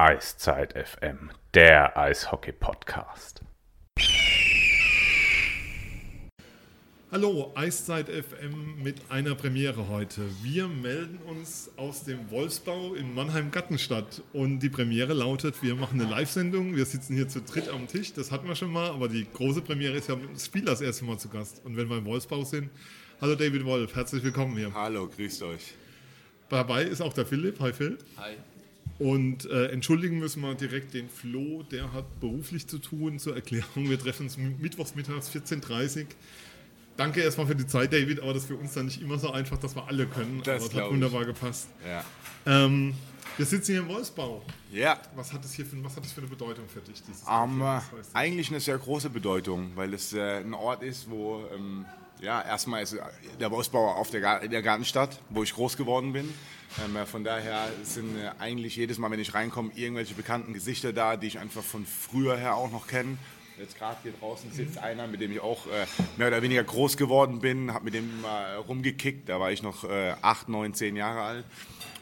Eiszeit FM, der Eishockey-Podcast. Hallo, Eiszeit FM mit einer Premiere heute. Wir melden uns aus dem Wolfsbau in Mannheim-Gattenstadt und die Premiere lautet, wir machen eine Live-Sendung, wir sitzen hier zu dritt am Tisch, das hatten wir schon mal, aber die große Premiere ist ja mit dem Spieler das erste Mal zu Gast. Und wenn wir im Wolfsbau sind, hallo David Wolf, herzlich willkommen hier. Hallo, grüßt euch. Dabei ist auch der Philipp, hi Phil. Hi. Und äh, entschuldigen müssen wir direkt den Flo, der hat beruflich zu tun, zur Erklärung. Wir treffen uns mittwochs mittags 14.30 Uhr. Danke erstmal für die Zeit, David, aber das ist für uns dann nicht immer so einfach, dass wir alle können. Das aber es hat wunderbar gepasst. Ja. Ähm, wir sitzen hier im Wolfsbau. Ja. Was hat das hier für, was hat das für eine Bedeutung für dich? Dieses Um, heißt das? eigentlich eine sehr große Bedeutung, weil es äh, ein Ort ist, wo ähm, ja, erstmal ist der Wolfsbau auf der, in der Gartenstadt, wo ich groß geworden bin. Ähm, äh, von daher sind äh, eigentlich jedes Mal, wenn ich reinkomme, irgendwelche bekannten Gesichter da, die ich einfach von früher her auch noch kenne. Jetzt gerade hier draußen sitzt einer, mit dem ich auch äh, mehr oder weniger groß geworden bin, habe mit dem mal rumgekickt. Da war ich noch äh, 8, 9, 10 Jahre alt.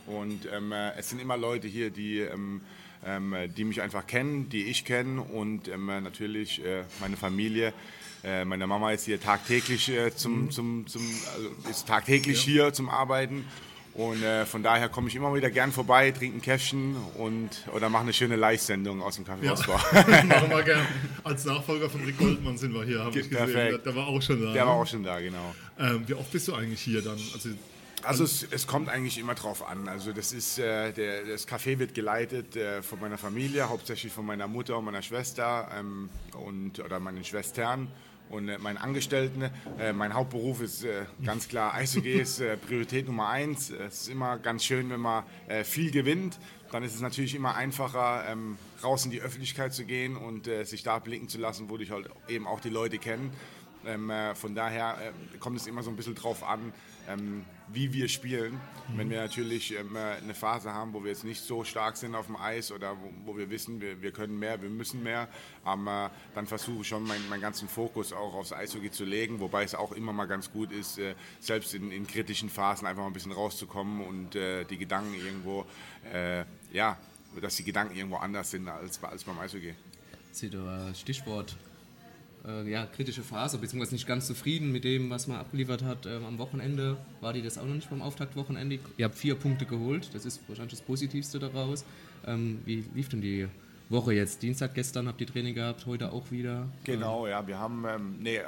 Und ähm, äh, es sind immer Leute hier, die, ähm, ähm, die mich einfach kennen, die ich kenne und ähm, äh, natürlich meine Familie. Meine Mama ist hier tagtäglich äh, zum, zum, zum also ist tagtäglich hier zum Arbeiten. Und äh, von daher komme ich immer wieder gern vorbei, trinke ein Käffchen und oder mache eine schöne Live-Sendung aus dem Café Ja. Ausbau. Machen wir gern. Als Nachfolger von Rick Goldmann sind wir hier, habe ich gesehen. Der, Perfekt. der war auch schon da. Der war auch schon da, genau. ähm, wie oft bist du eigentlich hier dann? Also, Also es, es kommt eigentlich immer drauf an. Also das ist äh, der, das Café wird geleitet äh, von meiner Familie, hauptsächlich von meiner Mutter und meiner Schwester ähm, und oder meinen Schwestern und äh, meinen Angestellten. Äh, mein Hauptberuf ist äh, ganz klar Eishockey ist äh, Priorität Nummer eins. Es ist immer ganz schön, wenn man äh, viel gewinnt. Dann ist es natürlich immer einfacher, ähm, raus in die Öffentlichkeit zu gehen und äh, sich da blicken zu lassen, wo dich halt eben auch die Leute kennen. Ähm, äh, von daher äh, kommt es immer so ein bisschen drauf an, ähm, wie wir spielen. Wenn wir natürlich ähm, äh, eine Phase haben, wo wir jetzt nicht so stark sind auf dem Eis oder wo, wo wir wissen, wir, wir können mehr, wir müssen mehr, ähm, äh, dann versuche ich schon meinen, meinen ganzen Fokus auch aufs Eishockey zu legen, wobei es auch immer mal ganz gut ist, äh, selbst in, in kritischen Phasen einfach mal ein bisschen rauszukommen und äh, die Gedanken irgendwo, ja, dass die Gedanken irgendwo anders sind als, als beim Eishockey. Ihr Stichwort äh, ja, kritische Phase, beziehungsweise nicht ganz zufrieden mit dem, was man abgeliefert hat ähm, am Wochenende. War die das auch noch nicht beim Auftaktwochenende? Ihr habt vier Punkte geholt, das ist wahrscheinlich das Positivste daraus. Ähm, wie lief denn die Woche jetzt? Dienstag gestern habt ihr Training gehabt, heute auch wieder. Genau, ja, wir haben, ähm, nee,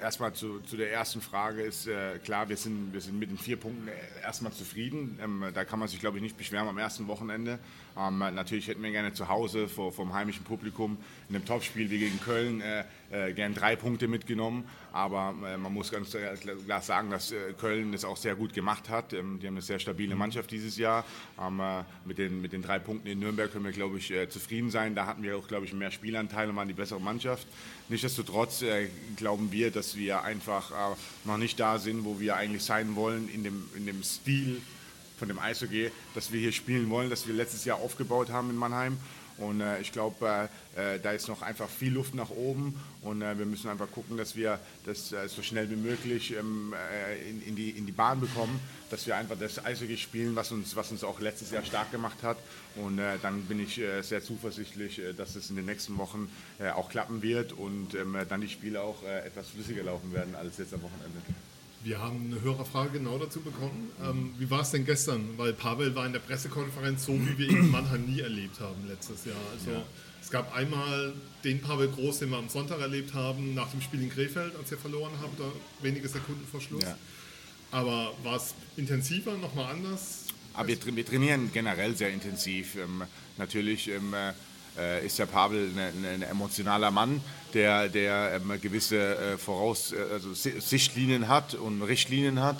erstmal zu, zu der ersten Frage ist äh, klar, wir sind, wir sind mit den vier Punkten äh, erstmal zufrieden. Ähm, da kann man sich, glaube ich, nicht beschweren am ersten Wochenende. Ähm, natürlich hätten wir gerne zu Hause vor, vom heimischen Publikum in einem Topspiel wie gegen Köln äh, äh, gern drei Punkte mitgenommen. Aber äh, man muss ganz klar sagen, dass äh, Köln das auch sehr gut gemacht hat. Ähm, die haben eine sehr stabile Mannschaft dieses Jahr. Ähm, äh, mit, den, mit den drei Punkten in Nürnberg können wir, glaube ich, äh, zufrieden sein. Da hatten wir auch, glaube ich, mehr Spielanteile und waren die bessere Mannschaft. Nichtsdestotrotz glauben wir, dass wir einfach noch nicht da sind, wo wir eigentlich sein wollen in dem, in dem Stil von dem Eishockey, dass wir hier spielen wollen, dass wir letztes Jahr aufgebaut haben in Mannheim. Und äh, ich glaube, äh, äh, da ist noch einfach viel Luft nach oben und äh, wir müssen einfach gucken, dass wir das äh, so schnell wie möglich ähm, äh, in, in, die, in die Bahn bekommen, dass wir einfach das Eishockey spielen, was uns, was uns auch letztes Jahr stark gemacht hat. Und dann bin ich sehr zuversichtlich, dass es in den nächsten Wochen auch klappen wird und ähm, dann die Spiele auch etwas flüssiger laufen werden als jetzt am Wochenende. Wir haben eine Hörerfrage genau dazu bekommen. Ähm, wie war es denn gestern? Weil Pavel war in der Pressekonferenz so, wie wir ihn in Mannheim nie erlebt haben letztes Jahr. Also es gab einmal den Pavel Groß, den wir am Sonntag erlebt haben, nach dem Spiel in Krefeld, als ihr verloren habt, da wenige Sekunden vor Schluss. Ja. Aber war es intensiver, nochmal anders? Aber wir, tra- wir trainieren generell sehr intensiv. Ähm, natürlich ähm, äh, ist der Pavel ein ein- emotionaler Mann, der, der ähm, gewisse äh, Voraus äh, also Si- Sichtlinien hat und Richtlinien hat.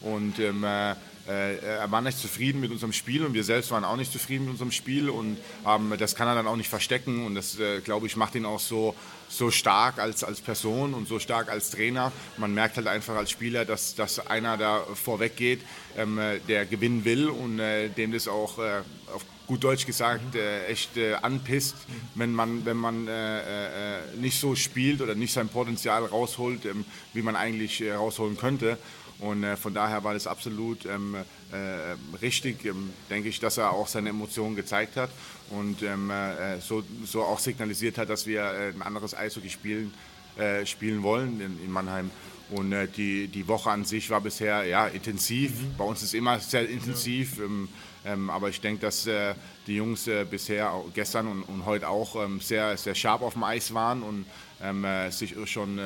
Und ähm, äh, äh, er war nicht zufrieden mit unserem Spiel und wir selbst waren auch nicht zufrieden mit unserem Spiel und ähm, das kann er dann auch nicht verstecken und das, äh, glaube ich, macht ihn auch so, so stark als, als Person und so stark als Trainer. Man merkt halt einfach als Spieler, dass, dass einer da vorweg geht, ähm, äh, der gewinnen will und äh, dem das auch äh, auf gut Deutsch gesagt äh, echt äh, anpisst, wenn man, wenn man äh, äh, nicht so spielt oder nicht sein Potenzial rausholt, ähm, wie man eigentlich äh, rausholen könnte. Und äh, von daher war das absolut ähm, äh, richtig, ähm, denke ich, dass er auch seine Emotionen gezeigt hat und ähm, äh, so, so auch signalisiert hat, dass wir äh, ein anderes Eishockey spielen, äh, spielen wollen in, in Mannheim. Und äh, die, die Woche an sich war bisher ja, intensiv. Mhm. Bei uns ist immer sehr intensiv. Ähm, ähm, aber ich denke, dass äh, die Jungs äh, bisher gestern und, und heute auch ähm, sehr, sehr scharf auf dem Eis waren und ähm, äh, sich schon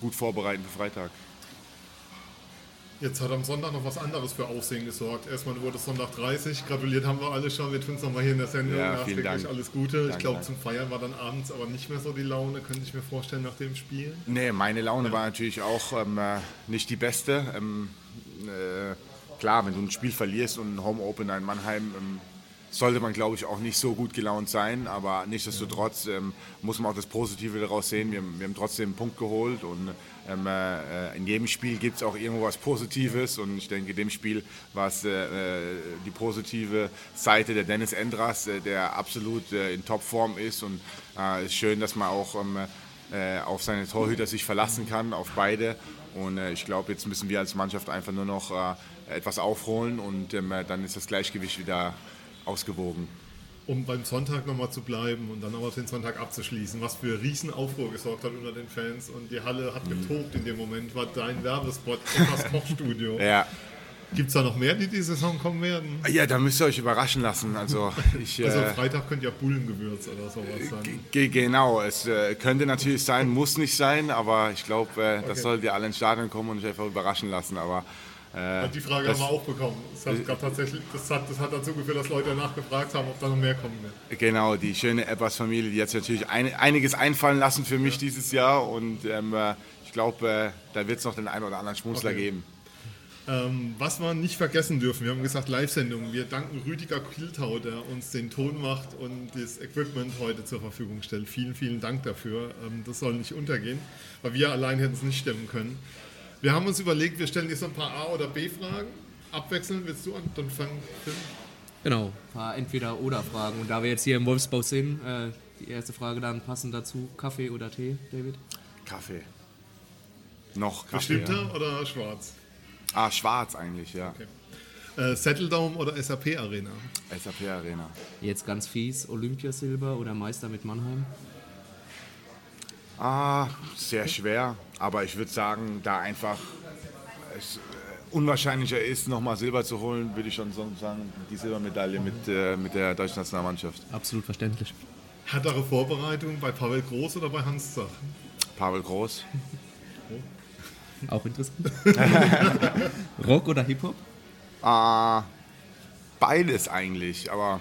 gut vorbereiten für Freitag. Jetzt hat am Sonntag noch was anderes für Aufsehen gesorgt. Erstmal wurde es Sonntag 30. Gratuliert haben wir alle schon. Wir tun es nochmal hier in der Sendung. Ja, Nachträglich Dank. alles Gute. Dank, ich glaube, zum Feiern war dann abends aber nicht mehr so die Laune, könnte ich mir vorstellen, nach dem Spiel. Nee, meine Laune ja. war natürlich auch ähm, äh, nicht die beste. Ähm, äh, klar, wenn du ein Spiel verlierst und ein Home Opener in Mannheim ähm, sollte man, glaube ich, auch nicht so gut gelaunt sein. Aber nichtsdestotrotz ähm, muss man auch das Positive daraus sehen. Wir, wir haben trotzdem einen Punkt geholt und ähm, äh, in jedem Spiel gibt es auch irgendwo was Positives. Und ich denke, in dem Spiel war es äh, äh, die positive Seite der Dennis Endras, äh, der absolut äh, in Topform ist. Und es ist schön, dass man auch ähm, äh, auf seine Torhüter sich verlassen kann, auf beide. Und ich glaube, jetzt müssen wir als Mannschaft einfach nur noch etwas aufholen und ähm, dann ist das Gleichgewicht wieder ausgewogen. Um beim Sonntag nochmal zu bleiben und dann aber den Sonntag abzuschließen, was für Riesenaufruhr gesorgt hat unter den Fans und die Halle hat mhm. getobt in dem Moment, war dein Werbespot das Kochstudio. ja. Gibt es da noch mehr, die diese Saison kommen werden? Ja, da müsst ihr euch überraschen lassen. Also, ich, also äh, Freitag könnt ihr Bullengewürz oder sowas sein. Genau, es äh, könnte natürlich sein, muss nicht sein, aber ich glaube, äh, okay. das solltet ihr alle ins Stadion kommen und euch einfach überraschen lassen. Aber äh, die Frage haben wir auch bekommen. Das hat, tatsächlich, das, hat, das hat dazu geführt, dass Leute danach gefragt haben, ob da noch mehr kommen wird. Genau, die schöne Ebbers-Familie, die hat sich natürlich ein, einiges einfallen lassen für mich ja. dieses Jahr und ähm, äh, ich glaube, äh, da wird es noch den einen oder anderen Schmunzler okay. geben. Ähm, was wir nicht vergessen dürfen, wir haben gesagt Live-Sendung. Wir danken Rüdiger Kiltau, der uns den Ton macht und das Equipment heute zur Verfügung stellt. Vielen, vielen Dank dafür. Ähm, das soll nicht untergehen, weil wir allein hätten es nicht stemmen können. Wir haben uns überlegt, wir stellen jetzt ein paar A- oder B-Fragen. Abwechselnd willst du an, dann fangen Phil. Genau, ein paar Entweder-Oder-Fragen. Und da wir jetzt hier im Wolfsbau sind, äh, die erste Frage dann passend dazu: Kaffee oder Tee, David? Kaffee. Noch Kaffee. Bestimmter ja. oder schwarz? Ah, schwarz eigentlich, ja. Okay. Äh, Settledome oder SAP Arena? SAP Arena. Jetzt ganz fies: Olympiasilber oder Meister mit Mannheim? Ah, sehr schwer. Aber ich würde sagen, da einfach es äh, unwahrscheinlicher ist, nochmal Silber zu holen, würde ich schon sagen, die Silbermedaille mit, äh, mit der deutschen Nationalmannschaft. Absolut verständlich. Härtere Vorbereitung bei Pavel Groß oder bei Hans Zach? Pavel Groß. Auch interessant. Rock oder Hip-Hop? Ah, beides eigentlich, aber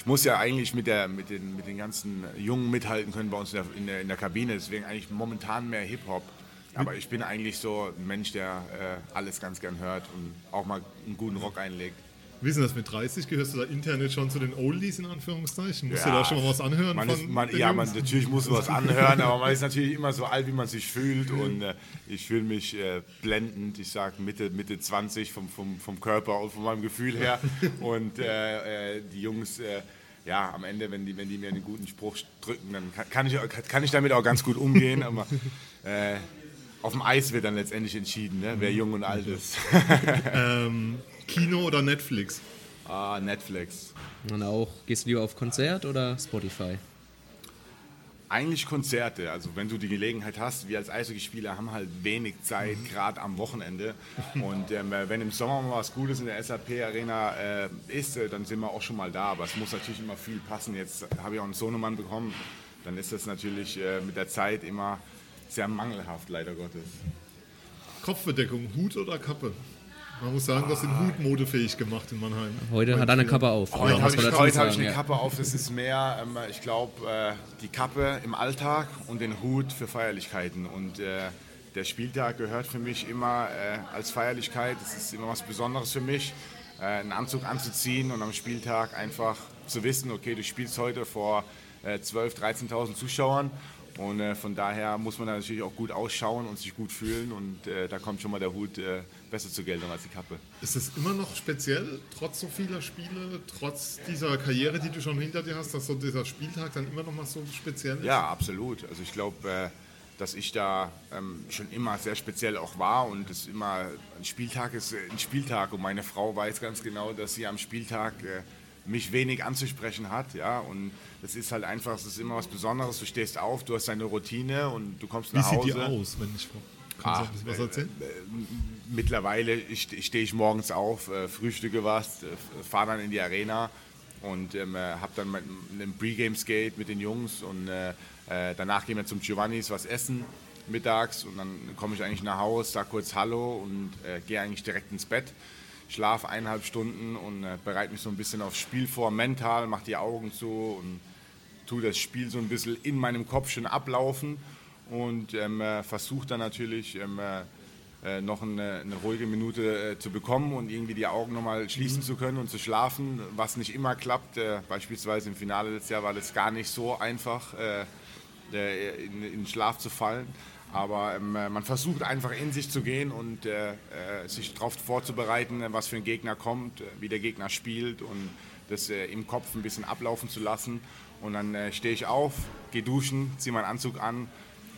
ich muss ja eigentlich mit, der, mit, den, mit den ganzen Jungen mithalten können bei uns in der, in der, in der Kabine. Deswegen eigentlich momentan mehr Hip-Hop. Aber ich bin eigentlich so ein Mensch, der äh, alles ganz gern hört und auch mal einen guten Rock einlegt. Wie denn das mit 30? Gehörst du da Internet schon zu den Oldies in Anführungszeichen? Musst ja, du da schon mal was anhören? Man ist, man, ja, man, natürlich muss man was anhören, aber man ist natürlich immer so alt, wie man sich fühlt. Und äh, ich fühle mich äh, blendend. Ich sage Mitte, Mitte 20 vom, vom, vom Körper und von meinem Gefühl her. Und äh, äh die Jungs äh, ja, am Ende, wenn die, wenn die mir einen guten Spruch drücken, dann kann ich, kann ich damit auch ganz gut umgehen. Aber äh, auf dem Eis wird dann letztendlich entschieden, ne? wer jung und alt ist. ähm, Kino oder Netflix? Ah, Netflix. Und auch, gehst du lieber auf Konzert oder Spotify? Eigentlich Konzerte. Also wenn du die Gelegenheit hast, wir als Eishockeyspieler haben halt wenig Zeit, mhm. gerade am Wochenende. Und ähm, wenn im Sommer mal was Gutes in der SAP-Arena äh, ist, äh, dann sind wir auch schon mal da. Aber es muss natürlich immer viel passen. Jetzt habe ich auch einen Sohnemann bekommen. Dann ist das natürlich äh, mit der Zeit immer sehr mangelhaft, leider Gottes. Kopfbedeckung, Hut oder Kappe? Man muss sagen, das sind Hut modefähig gemacht in Mannheim. Heute hat er eine Kappe auf. Heute ja, habe ich, heute hab ich eine Kappe auf. Das ist mehr, ähm, ich glaube, äh, die Kappe im Alltag und den Hut für Feierlichkeiten. Und äh, der Spieltag gehört für mich immer äh, als Feierlichkeit. Das ist immer was Besonderes für mich, äh, einen Anzug anzuziehen und am Spieltag einfach zu wissen, okay, du spielst heute vor 12.000, äh, 13.000 Zuschauern und äh, von daher muss man natürlich auch gut ausschauen und sich gut fühlen. Und äh, da kommt schon mal der Hut äh, besser zur Geltung als die Kappe. Ist es immer noch speziell, trotz so vieler Spiele, trotz dieser Karriere, die du schon hinter dir hast, dass so dieser Spieltag dann immer noch mal so speziell ist? Ja, absolut. Also ich glaube, äh, dass ich da ähm, schon immer sehr speziell auch war und es immer ein Spieltag ist ein Spieltag und meine Frau weiß ganz genau, dass sie am Spieltag äh, mich wenig anzusprechen hat, ja und das ist halt einfach, es ist immer was Besonderes. Du stehst auf, du hast deine Routine und du kommst Wie nach sieht Hause. die aus, wenn ich Kannst du ein bisschen was erzählen? Mittlerweile stehe ich morgens auf, äh, frühstücke was, äh, fahre dann in die Arena und ähm, habe dann einen Pre-Game-Skate mit den Jungs und äh, äh, danach gehen wir zum Giovannis was essen mittags und dann komme ich eigentlich nach Hause, sage kurz Hallo und äh, gehe eigentlich direkt ins Bett, schlafe eineinhalb Stunden und äh, bereite mich so ein bisschen aufs Spiel vor, mental, mache die Augen zu und tue das Spiel so ein bisschen in meinem Kopf schon ablaufen und ähm, äh, versuche dann natürlich ähm, äh, noch eine, eine, ruhige Minute äh, zu bekommen und irgendwie die Augen nochmal schließen mhm. zu können und zu schlafen, was nicht immer klappt. Äh, beispielsweise im Finale letztes Jahr war das gar nicht so einfach, äh, äh, in, in, Schlaf zu fallen. Aber ähm, man versucht einfach in sich zu gehen und sich darauf vorzubereiten, was für ein Gegner kommt, wie der Gegner spielt und das im Kopf ein bisschen ablaufen zu lassen. Und dann stehe ich auf, gehe duschen, ziehe meinen Anzug an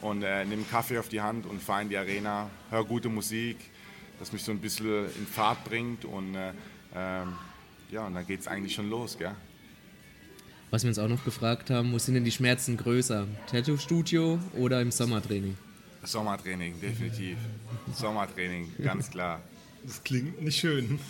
und äh, einen Kaffee auf die Hand und fahre in die Arena, höre gute Musik, das mich so ein bisschen in Fahrt bringt und äh, ähm, ja, und dann geht es eigentlich schon los, gell? Was wir uns auch noch gefragt haben, wo sind denn die Schmerzen größer? Tattoo-Studio oder im Sommertraining? Sommertraining, definitiv. Sommertraining, ganz klar. Das klingt nicht schön.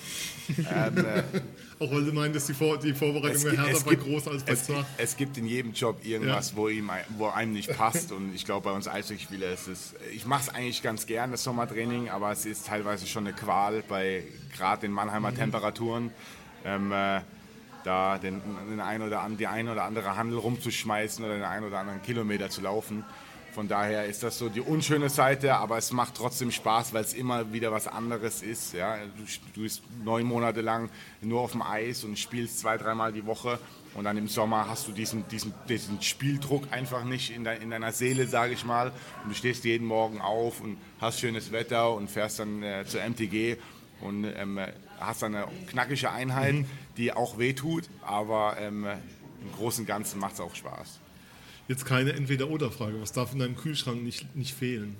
Ähm, äh, Auch weil du meintest, die, Vor die Vorbereitung wäre härter bei groß als bei es. Es gibt in jedem Job irgendwas, ja. wo, ihm, wo einem nicht passt. Und ich glaube, bei uns Eishockeyspieler ist es. Ich mache es eigentlich ganz gern, das Sommertraining, aber es ist teilweise schon eine Qual bei gerade den Mannheimer mhm. Temperaturen. Ähm, äh, da den, den ein oder an, die eine oder andere Handel rumzuschmeißen oder den einen oder anderen Kilometer zu laufen. Von daher ist das so die unschöne Seite, aber es macht trotzdem Spaß, weil es immer wieder was anderes ist. Ja? Du, du bist neun Monate lang nur auf dem Eis und spielst zwei, dreimal die Woche und dann im Sommer hast du diesen, diesen, diesen Spieldruck einfach nicht in, de, in deiner Seele, sage ich mal. Und du stehst jeden Morgen auf und hast schönes Wetter und fährst dann äh, zur MTG und ähm, hast dann eine knackige Einheit, mhm. die auch wehtut, aber ähm, im Großen und Ganzen macht es auch Spaß. Jetzt keine Entweder-Oder-Frage. Was darf in deinem Kühlschrank nicht, nicht fehlen?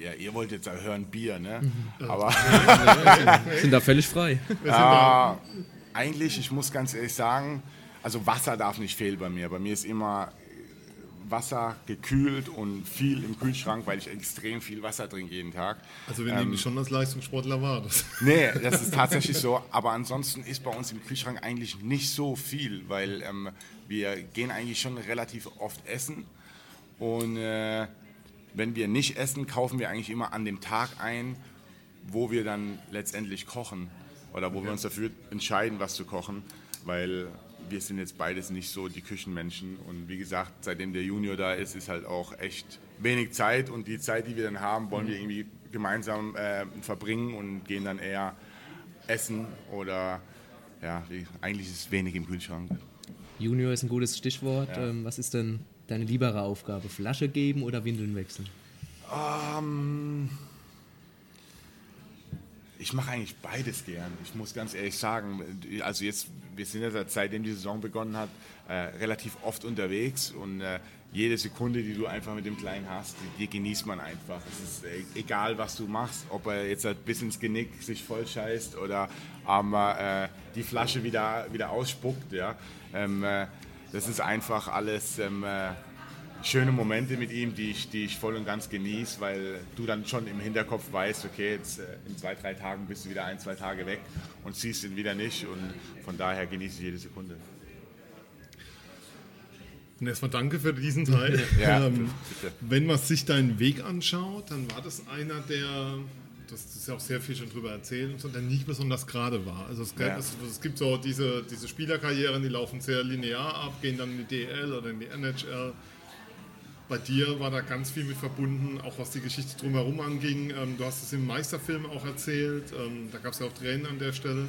Ja, ihr wollt jetzt hören Bier, ne? Mhm. Aber sind da völlig frei. Äh, eigentlich, ich muss ganz ehrlich sagen, also Wasser darf nicht fehlen bei mir. Bei mir ist immer Wasser gekühlt und viel im Kühlschrank, weil ich extrem viel Wasser trinke jeden Tag. Also wir nehmen ähm, schon als Leistungssportler wahr. Das. Nee, das ist tatsächlich so. Aber ansonsten ist bei uns im Kühlschrank eigentlich nicht so viel, weil ähm, wir gehen eigentlich schon relativ oft essen. Und äh, wenn wir nicht essen, kaufen wir eigentlich immer an dem Tag ein, wo wir dann letztendlich kochen. Oder wo okay. wir uns dafür entscheiden, was zu kochen. Weil wir sind jetzt beides nicht so die Küchenmenschen. Und wie gesagt, seitdem der Junior da ist, ist halt auch echt wenig Zeit. Und die Zeit, die wir dann haben, wollen wir irgendwie gemeinsam äh, verbringen und gehen dann eher essen oder ja, eigentlich ist es wenig im Kühlschrank. Junior ist ein gutes Stichwort. Ja. Ähm, was ist denn deine liebere Aufgabe? Flasche geben oder Windeln wechseln? Um, ähm, ich mache eigentlich beides gern. Ich muss ganz ehrlich sagen, also jetzt, wir sind ja seit seitdem die Saison begonnen hat, äh, relativ oft unterwegs und äh, jede Sekunde, die du einfach mit dem Kleinen hast, die, die genießt man einfach. Es ist äh, egal, was du machst, ob er jetzt halt bis ins Genick sich voll scheißt oder aber, äh, die Flasche wieder, wieder ausspuckt. Ja? Ähm, äh, das ist einfach alles ähm, äh, schöne Momente mit ihm, die ich, die ich voll und ganz genieße, weil du dann schon im Hinterkopf weißt, okay, jetzt äh, in zwei, drei Tagen bist du wieder ein, zwei Tage weg und siehst ihn wieder nicht und von daher genieße ich jede Sekunde. Und erstmal danke für diesen Teil. ja, ähm, wenn man sich deinen Weg anschaut, dann war das einer, der, das ist ja auch sehr viel schon drüber erzählt, der nicht besonders gerade war. Also es, ja. es, es, gibt so diese, diese Spielerkarrieren, die laufen sehr linear ab, gehen dann in die DL oder in die NHL bei dir war da ganz viel mit verbunden, auch was die Geschichte drumherum anging. Ähm, du hast es im Meisterfilm auch erzählt, ähm, da gab es ja auch Tränen an der Stelle,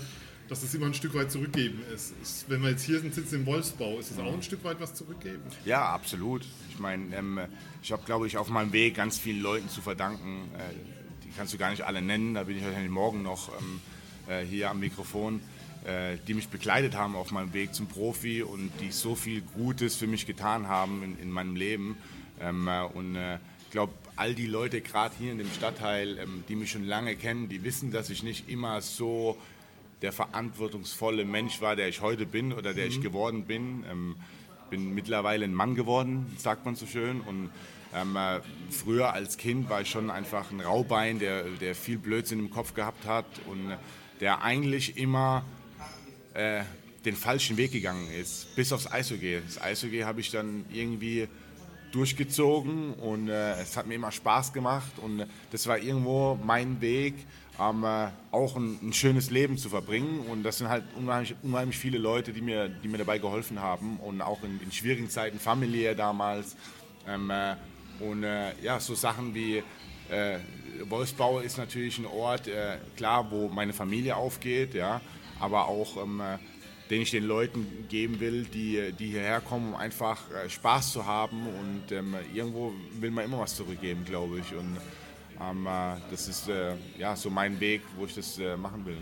dass es immer ein Stück weit zurückgeben ist. ist wenn wir jetzt hier sind, sitzen im Wolfsbau, ist es auch ein Stück weit was zurückgeben? Ja, absolut. Ich meine, ähm, ich habe, glaube ich, auf meinem Weg ganz vielen Leuten zu verdanken. Äh, die kannst du gar nicht alle nennen, da bin ich wahrscheinlich morgen noch ähm, äh, hier am Mikrofon äh, die mich begleitet haben auf meinem Weg zum Profi und die so viel Gutes für mich getan haben in, in meinem Leben. Ähm, äh, und äh, ich glaube, all die Leute gerade hier in dem Stadtteil, ähm, die mich schon lange kennen, die wissen, dass ich nicht immer so der verantwortungsvolle Mensch war, der ich heute bin oder der mhm. ich geworden bin. Ähm, bin mittlerweile ein Mann geworden, sagt man so schön. Und ähm, äh, früher als Kind war ich schon einfach ein Raubein, der, der viel Blödsinn im Kopf gehabt hat und der eigentlich immer äh, den falschen Weg gegangen ist, bis aufs Eishockey. Das Eishockey habe ich dann irgendwie durchgezogen und äh, es hat mir immer Spaß gemacht und das war irgendwo mein Weg, ähm, äh, auch ein, ein, schönes Leben zu verbringen und das sind halt unheimlich, unheimlich, viele Leute, die mir, die mir dabei geholfen haben und auch in, in schwierigen Zeiten, familiär damals ähm, äh, und äh, ja, so Sachen wie äh, Wolfsbau ist natürlich ein Ort, äh, klar, wo meine Familie aufgeht, ja, aber auch ähm, den ich den Leuten geben will, die, die hierher kommen, um einfach äh, Spaß zu haben. Und ähm, irgendwo will man immer was zurückgeben, glaube ich. Und ähm, äh, das ist äh, ja, so mein Weg, wo ich das äh, machen will.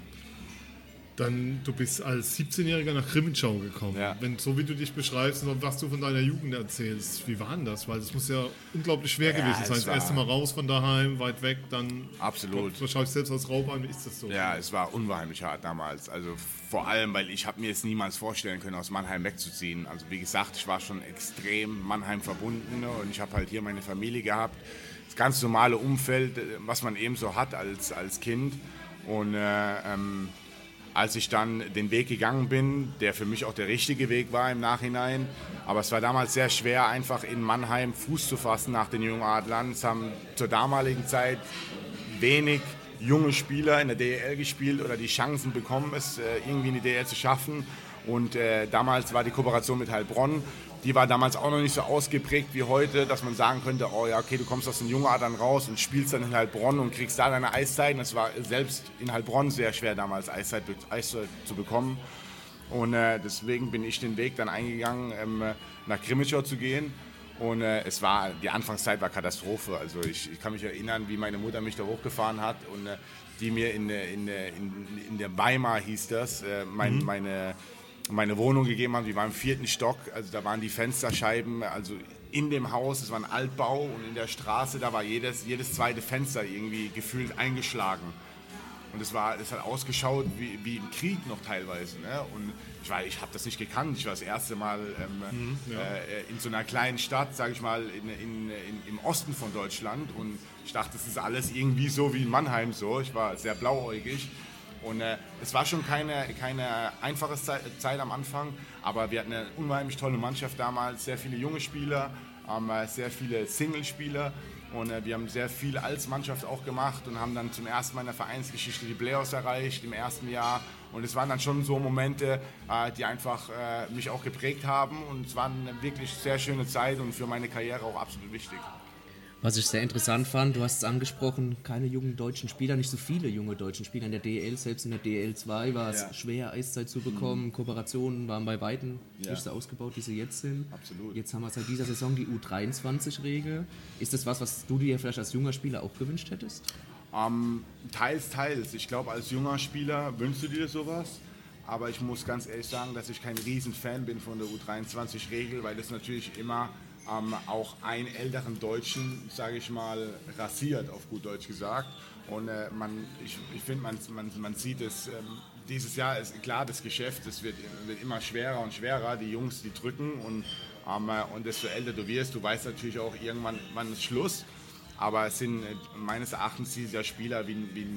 Dann, du bist als 17-Jähriger nach Grimmitschau gekommen. Ja. Wenn, so wie du dich beschreibst und was du von deiner Jugend erzählst, wie war denn das? Weil das muss ja unglaublich schwer ja, gewesen sein. Das erste Mal raus von daheim, weit weg, dann. Absolut. Wahrscheinlich selbst als Raubein, wie ist das so? Ja, es war unwahrscheinlich hart damals. Also vor allem, weil ich habe mir jetzt niemals vorstellen können, aus Mannheim wegzuziehen. Also wie gesagt, ich war schon extrem Mannheim verbunden ne, und ich habe halt hier meine Familie gehabt. Das ganz normale Umfeld, äh, was man eben so hat als, als Kind. Und äh, ähm, als ich dann den Weg gegangen bin, der für mich auch der richtige Weg war im Nachhinein. Aber es war damals sehr schwer, einfach in Mannheim Fuß zu fassen nach den jungen Adlern. Es haben zur damaligen Zeit wenig junge Spieler in der DEL gespielt oder die Chancen bekommen, es äh, irgendwie in die DEL zu schaffen. Und äh, damals war die Kooperation mit Heilbronn die war damals auch noch nicht so ausgeprägt wie heute, dass man sagen könnte, oh ja, okay, du kommst aus den Jungadern raus und spielst dann in Heilbronn und kriegst da deine Eiszeit. Und es war selbst in Heilbronn sehr schwer damals Eiszeit, Eiszeit zu bekommen. Und äh, deswegen bin ich den Weg dann eingegangen, ähm, nach Grimmitschau zu gehen. Und äh, es war, die Anfangszeit war Katastrophe. Also ich, ich, kann mich erinnern, wie meine Mutter mich da hochgefahren hat und äh, die mir in, in, in, in, der Weimar hieß das, äh, mein, mhm. meine meine Wohnung gegeben haben. Die war im vierten Stock, also da waren die Fensterscheiben, also in dem Haus, es war ein Altbau und in der Straße, da war jedes, jedes zweite Fenster irgendwie gefühlt eingeschlagen. Und es, war, es hat ausgeschaut wie, wie im Krieg noch teilweise. Ne? Und ich, ich habe das nicht gekannt. Ich war das erste Mal ähm, mhm, ja. äh, in so einer kleinen Stadt, sage ich mal, in, in, in, im Osten von Deutschland. Und ich dachte, das ist alles irgendwie so wie in Mannheim so. Ich war sehr blauäugig. Und äh, es war schon keine, keine einfache Zeit, am Anfang, aber wir hatten eine unheimlich tolle Mannschaft damals, sehr viele junge Spieler, ähm, sehr viele Single-Spieler und äh, wir haben sehr viel als Mannschaft auch gemacht und haben dann zum ersten Mal in der Vereinsgeschichte die Playoffs erreicht im ersten Jahr. Und es waren dann schon so Momente, äh, die einfach äh, mich auch geprägt haben und es war eine wirklich sehr schöne Zeit und für meine Karriere auch absolut wichtig. Was ich sehr interessant fand, du hast es angesprochen, keine jungen deutschen Spieler, nicht so viele junge deutschen Spieler in der DL, selbst in der DL 2 war es ja. schwer, Eiszeit zu bekommen. Mhm. Kooperationen waren bei Weitem ja. nicht so ausgebaut, wie sie jetzt sind. Absolut. Jetzt haben wir seit dieser Saison die U23-Regel. Ist das was, was du dir vielleicht als junger Spieler auch gewünscht hättest? Ähm, teils, teils. Ich glaube, als junger Spieler wünschst du dir sowas. Aber ich muss ganz ehrlich sagen, dass ich kein Riesenfan bin von der U23-Regel, weil das natürlich immer ähm, auch einen älteren Deutschen, sage ich mal, rasiert, auf gut Deutsch gesagt. Und äh, man, ich, ich finde, man, man, man sieht es, ähm, dieses Jahr ist klar, das Geschäft, es wird, wird immer schwerer und schwerer. Die Jungs, die drücken und, ähm, und desto älter du wirst, du weißt natürlich auch irgendwann, wann ist Schluss. Aber es sind äh, meines Erachtens dieser Spieler wie, wie,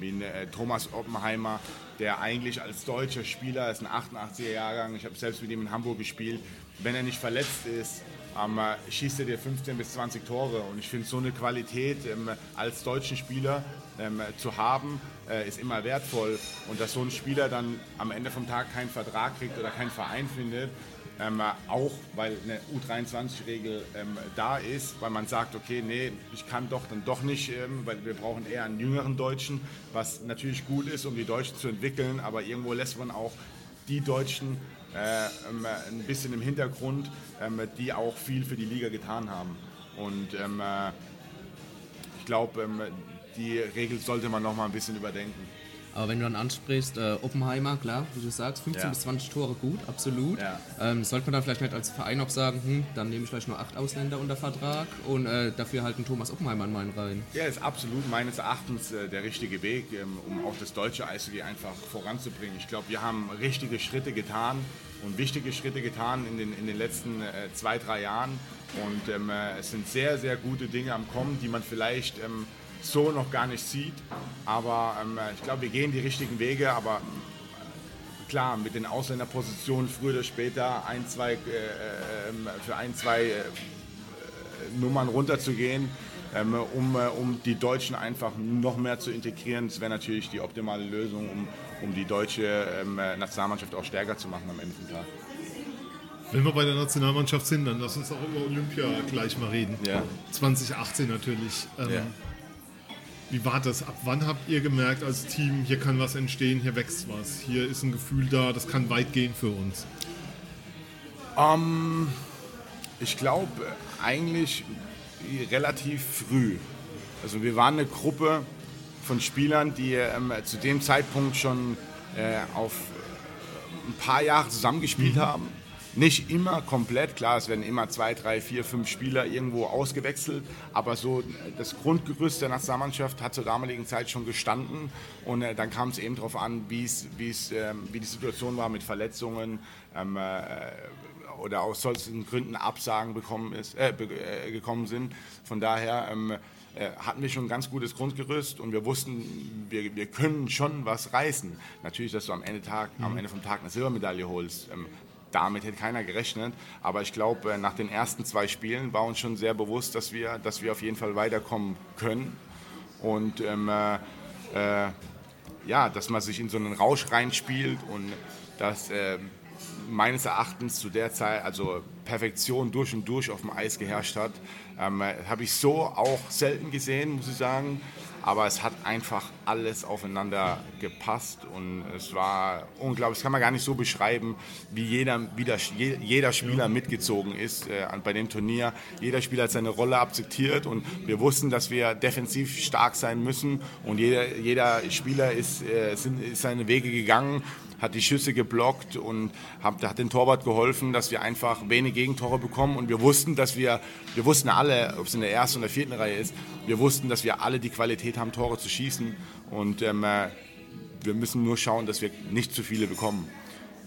wie äh, Thomas Oppenheimer, der eigentlich als deutscher Spieler, ist ein 88er Jahrgang, ich habe selbst mit ihm in Hamburg gespielt, wenn er nicht verletzt ist, ähm, schießt er dir 15 bis 20 Tore. Und ich finde, so eine Qualität ähm, als deutschen Spieler ähm, zu haben, äh, ist immer wertvoll. Und dass so ein Spieler dann am Ende vom Tag keinen Vertrag kriegt oder keinen Verein findet, ähm, auch weil eine U23-Regel ähm, da ist, weil man sagt, okay, nee, ich kann doch dann doch nicht, ähm, weil wir brauchen eher einen jüngeren Deutschen, was natürlich gut ist, um die Deutschen zu entwickeln, aber irgendwo lässt man auch die Deutschen äh, ein bisschen im Hintergrund, ähm, die auch viel für die Liga getan haben. Und ähm, äh, ich glaube, die Regel sollte man noch mal ein bisschen überdenken. Aber wenn du dann ansprichst, äh, Oppenheimer, klar, wie du sagst, 15 Ja. bis 20 Tore gut, absolut. Ja. Ähm, sollte man dann vielleicht nicht als Verein auch sagen, hm, dann nehme ich vielleicht nur acht Ausländer unter Vertrag und äh, dafür halt einen Thomas Oppenheimer in meinen Reihen. Ja, ist absolut meines Erachtens äh, der richtige Weg, ähm, um auch das deutsche Eishockey einfach voranzubringen. Ich glaube, wir haben richtige Schritte getan und wichtige Schritte getan in den, in den letzten äh, zwei, drei Jahren. Und ähm, äh, es sind sehr, sehr gute Dinge am Kommen, die man vielleicht ähm, so noch gar nicht sieht. Aber ähm, äh, ich glaube, wir gehen die richtigen Wege. Aber äh, klar, mit den Ausländerpositionen früher oder später ein, zwei, äh, äh, ähm, für ein, zwei Nummern runterzugehen, ähm, um, um die Deutschen einfach noch mehr zu integrieren. Das wäre natürlich die optimale Lösung, um, um die deutsche ähm, äh, Nationalmannschaft auch stärker zu machen am Ende des Tages. Wenn wir bei der Nationalmannschaft sind, dann lass uns auch über Olympia gleich mal reden. Ja. 2018 natürlich. Ähm, Ja. Wie war das? Ab wann habt ihr gemerkt als Team, hier kann was entstehen, hier wächst was, hier ist ein Gefühl da, das kann weit gehen für uns? Ähm, ich glaube eigentlich relativ früh. Also wir waren eine Gruppe von Spielern, die ähm, zu dem Zeitpunkt schon äh, auf ein paar Jahre zusammengespielt haben. Nicht immer komplett, klar, es werden immer zwei, drei, vier, fünf Spieler irgendwo ausgewechselt, aber so das Grundgerüst der Nationalmannschaft hat zur damaligen Zeit schon gestanden und äh, dann kam es eben darauf an, wie es, wie es, ähm, wie die Situation war mit Verletzungen ähm, äh, oder aus solchen Gründen Absagen bekommen ist, äh, äh, gekommen sind. Von daher ähm, äh, hatten wir schon ein ganz gutes Grundgerüst und wir wussten, wir, wir können schon was reißen. Natürlich, dass du am Ende, Tag, am Ende vom Tag eine Silbermedaille holst, ähm, damit hätte keiner gerechnet. Aber ich glaube, äh, nach den ersten zwei Spielen war uns schon sehr bewusst, dass wir, dass wir auf jeden Fall weiterkommen können. Und ähm, äh, äh, ja, dass man sich in so einen Rausch reinspielt und dass äh, meines Erachtens zu der Zeit, also Perfektion durch und durch auf dem Eis geherrscht hat, ähm, habe ich so auch selten gesehen, muss ich sagen. Aber es hat einfach alles aufeinander gepasst und es war unglaublich. Das kann man gar nicht so beschreiben, wie jeder, wie der, je- jeder Spieler mitgezogen ist äh, bei dem Turnier. Jeder Spieler hat seine Rolle akzeptiert und wir wussten, dass wir defensiv stark sein müssen und jeder, jeder Spieler ist, äh, sind, ist seine Wege gegangen hat die Schüsse geblockt und hat, hat den Torwart geholfen, dass wir einfach wenig Gegentore bekommen. Und wir wussten, dass wir, wir wussten alle, ob es in der ersten oder vierten Reihe ist, wir wussten, dass wir alle die Qualität haben, Tore zu schießen. Und ähm, äh, wir müssen nur schauen, dass wir nicht zu viele bekommen.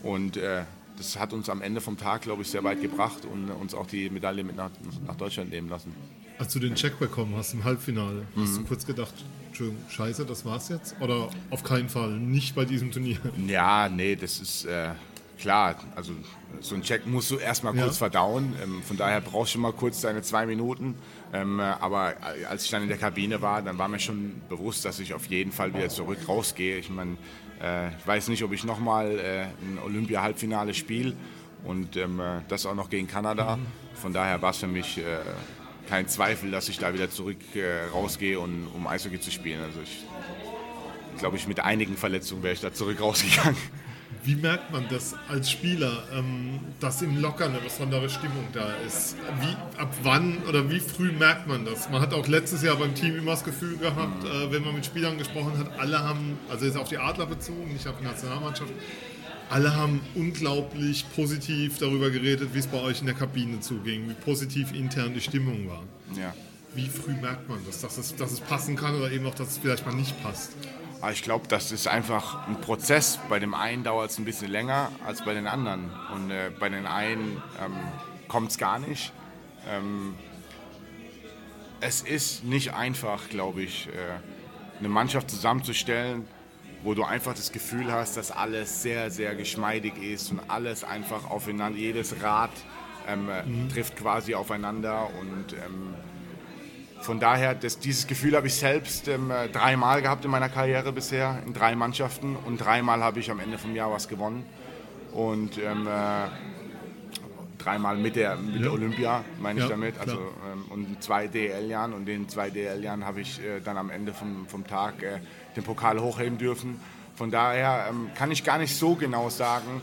Und äh, das hat uns am Ende vom Tag, glaube ich, sehr weit gebracht und uns auch die Medaille mit nach, nach Deutschland nehmen lassen. Als du den Check bekommen hast im Halbfinale, hast Mhm. du kurz gedacht, Entschuldigung, scheiße, das war's jetzt? Oder auf keinen Fall, nicht bei diesem Turnier? Ja, nee, das ist äh, klar. Also so ein Check musst du erstmal Ja. kurz verdauen. Ähm, von daher brauchst du mal kurz deine zwei Minuten. Ähm, äh, aber äh, als ich dann in der Kabine war, dann war mir schon bewusst, dass ich auf jeden Fall wieder zurück rausgehe. Ich meine, äh, ich weiß nicht, ob ich nochmal äh, ein Olympia-Halbfinale spiele und ähm, äh, das auch noch gegen Kanada. Von daher war es für mich kein Zweifel, dass ich da wieder zurück äh, rausgehe, und, um Eishockey zu spielen. Also ich glaube ich, mit einigen Verletzungen wäre ich da zurück rausgegangen. Wie merkt man das als Spieler, ähm, dass im Locker eine besondere Stimmung da ist? Wie, ab wann oder wie früh merkt man das? Man hat auch letztes Jahr beim Team immer das Gefühl gehabt, äh, wenn man mit Spielern gesprochen hat, alle haben, also jetzt auf die Adler bezogen, nicht auf die Nationalmannschaft, alle haben unglaublich positiv darüber geredet, wie es bei euch in der Kabine zuging, wie positiv intern die Stimmung war. Ja. Wie früh merkt man das, dass es, dass es passen kann oder eben auch, dass es vielleicht mal nicht passt? Aber ich glaube, das ist einfach ein Prozess. Bei dem einen dauert es ein bisschen länger als bei den anderen. Und äh, bei den einen ähm, kommt es gar nicht. Ähm, es ist nicht einfach, glaube ich, äh, eine Mannschaft zusammenzustellen, wo du einfach das Gefühl hast, dass alles sehr, sehr geschmeidig ist und alles einfach aufeinander, jedes Rad ähm, äh, trifft quasi aufeinander und ähm, von daher, das, dieses Gefühl habe ich selbst ähm, äh, dreimal gehabt in meiner Karriere bisher, in drei Mannschaften. Und dreimal habe ich am Ende vom Jahr was gewonnen. Und ähm, äh, dreimal mit der, mit der Olympia, meine Ja, ich damit. Also, ähm, und zwei DL-Jahren. Und den zwei DL-Jahren habe ich äh, dann am Ende vom, vom Tag äh, den Pokal hochheben dürfen. Von daher ähm, kann ich gar nicht so genau sagen,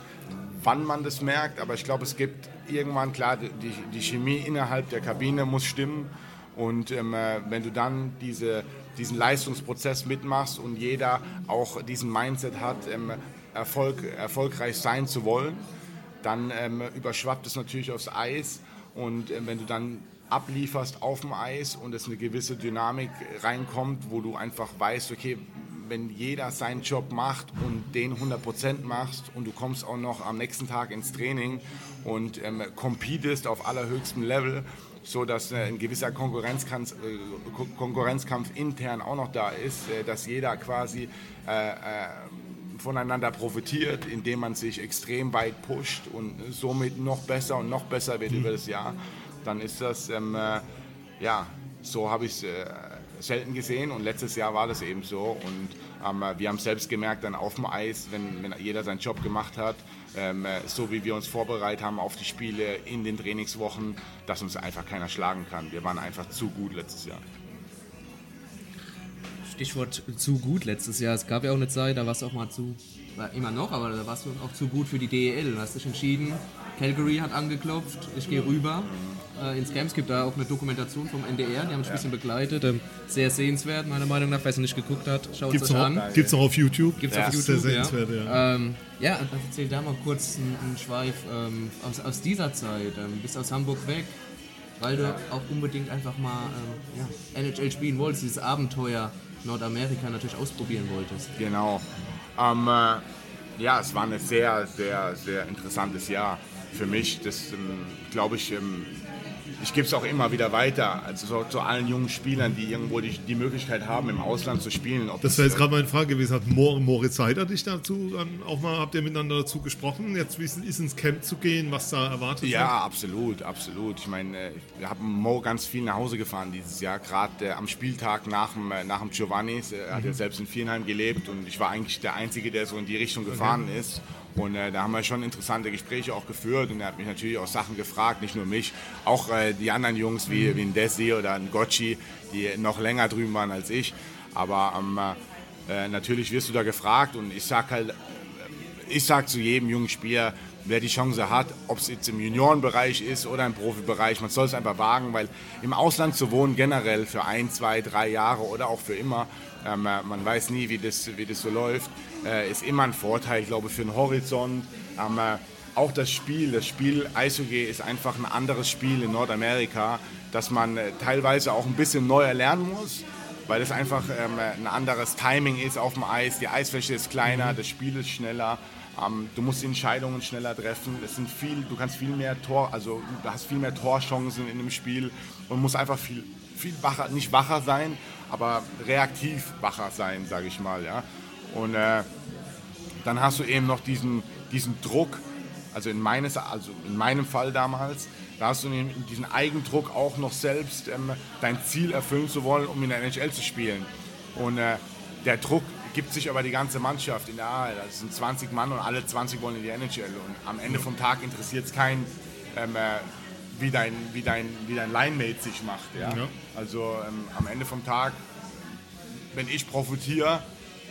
wann man das merkt. Aber ich glaube, es gibt irgendwann, klar, die, die Chemie innerhalb der Kabine muss stimmen. Und ähm, äh, wenn du dann diese, diesen Leistungsprozess mitmachst und jeder auch diesen Mindset hat, ähm, Erfolg, erfolgreich sein zu wollen, dann ähm, überschwappt es natürlich aufs Eis. Und äh, wenn du dann ablieferst auf dem Eis und es eine gewisse Dynamik reinkommt, wo du einfach weißt, okay, wenn jeder seinen Job macht und den 100% machst und du kommst auch noch am nächsten Tag ins Training und ähm, competest auf allerhöchstem Level, so dass äh, ein gewisser Konkurrenzkampf, äh, Konkurrenzkampf intern auch noch da ist, äh, dass jeder quasi äh, äh, voneinander profitiert, indem man sich extrem weit pusht und somit noch besser und noch besser wird über das Jahr, dann ist das, ähm, äh, ja, so habe ich es selten gesehen und letztes Jahr war das eben so und ähm, wir haben selbst gemerkt dann auf dem Eis, wenn, wenn jeder seinen Job gemacht hat, ähm, so wie wir uns vorbereitet haben auf die Spiele in den Trainingswochen, dass uns einfach keiner schlagen kann. Wir waren einfach zu gut letztes Jahr. Stichwort zu gut letztes Jahr. Es gab ja auch eine Zeit, da warst du auch mal zu, immer noch, aber da warst du auch zu gut für die DEL. Du hast dich entschieden, Calgary hat angeklopft, ich gehe rüber äh, ins Camp. Es gibt da auch eine Dokumentation vom NDR, die haben mich ein bisschen begleitet. Ähm, sehr sehenswert, meiner Meinung nach. Wer es noch nicht geguckt hat, schaut es euch an. Gibt es auch auf YouTube? Gibt es ja. auf YouTube, sehr sehenswert, ja. Ja, ähm, ja also erzähl da mal kurz einen, einen Schweif ähm, aus, aus dieser Zeit. Ähm, bist aus Hamburg weg, weil du auch unbedingt einfach mal ähm, ja, NHL spielen wolltest, dieses Abenteuer Nordamerika natürlich ausprobieren wolltest. Genau. Ähm, äh, ja, es war ein sehr, sehr, sehr interessantes Jahr für mich. Das ähm, glaube ich, ähm, ich gebe es auch immer wieder weiter, also so, zu allen jungen Spielern, die irgendwo die, die Möglichkeit haben, im Ausland zu spielen. das wäre jetzt gerade meine Frage gewesen. Hat Moritz Heider dich dazu auch mal, habt ihr miteinander dazu gesprochen, jetzt ist, ins Camp zu gehen, was da erwartet Ja, wird? absolut, absolut. Ich meine, äh, wir haben Mo ganz viel nach Hause gefahren dieses Jahr, gerade äh, am Spieltag nach dem, äh, nach dem Giovanni. Er hat mhm. ja selbst in Vierenheim gelebt und ich war eigentlich der Einzige, der so in die Richtung gefahren okay. ist. Und äh, da haben wir schon interessante Gespräche auch geführt. Und er hat mich natürlich auch Sachen gefragt, nicht nur mich, auch äh, die anderen Jungs wie, wie ein Desi oder ein Gocci, die noch länger drüben waren als ich. Aber ähm, äh, natürlich wirst du da gefragt. Und ich sag halt, ich sag zu jedem jungen Spieler, wer die Chance hat, ob es jetzt im Juniorenbereich ist oder im Profibereich, man soll es einfach wagen, weil im Ausland zu wohnen generell für ein, zwei, drei Jahre oder auch für immer, ähm, man weiß nie, wie das, wie das so läuft, äh, ist immer ein Vorteil, ich glaube, für den Horizont. Ähm, auch das Spiel, das Spiel Eishockey ist einfach ein anderes Spiel in Nordamerika, das man äh, teilweise auch ein bisschen neu erlernen muss, weil es einfach ähm, ein anderes Timing ist auf dem Eis. Die Eisfläche ist kleiner, das Spiel ist schneller. Ähm, du musst Entscheidungen schneller treffen. Es sind viel, du kannst viel mehr Tor, also du hast viel mehr Torchancen in dem Spiel und musst einfach viel, viel wacher, nicht wacher sein, aber reaktiv wacher sein, sage ich mal. Ja? Und äh, dann hast du eben noch diesen, diesen Druck, also in, meines, also in meinem Fall damals, da hast du diesen Eigendruck auch noch selbst ähm, dein Ziel erfüllen zu wollen, um in der NHL zu spielen. Und äh, der Druck gibt sich aber die ganze Mannschaft in der AHL. Das sind 20 Mann und alle 20 wollen in die NHL. Und am Ende vom Tag interessiert es keinen, ähm, äh, wie, dein, wie, dein, wie dein Line-Mate sich macht. Ja? ja. Also ähm, am Ende vom Tag, wenn ich profitiere,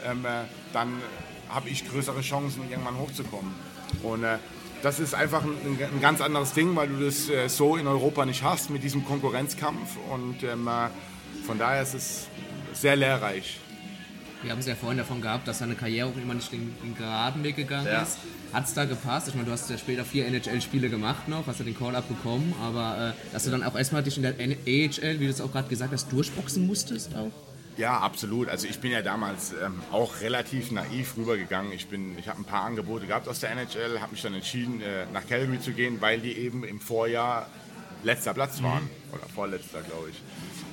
ähm, äh, dann habe ich größere Chancen, irgendwann hochzukommen. Und äh, das ist einfach ein, ein, ganz anderes Ding, weil du das äh, so in Europa nicht hast mit diesem Konkurrenzkampf. Und ähm, äh, von daher ist es sehr lehrreich. Wir haben es ja vorhin davon gehabt, dass deine Karriere auch immer nicht den, den geraden Weg gegangen ja. ist. Hat es da gepasst? Ich meine, du hast ja später vier NHL-Spiele gemacht noch, hast ja den Call-Up bekommen, aber äh, dass du dann auch erstmal dich in der AHL, wie du es auch gerade gesagt hast, durchboxen musstest auch? Ja, absolut. Also ich bin ja damals ähm, auch relativ naiv rübergegangen. Ich, ich habe ein paar Angebote gehabt aus der NHL, habe mich dann entschieden, äh, nach Calgary zu gehen, weil die eben im Vorjahr letzter Platz waren. Mhm. Oder vorletzter, glaube ich.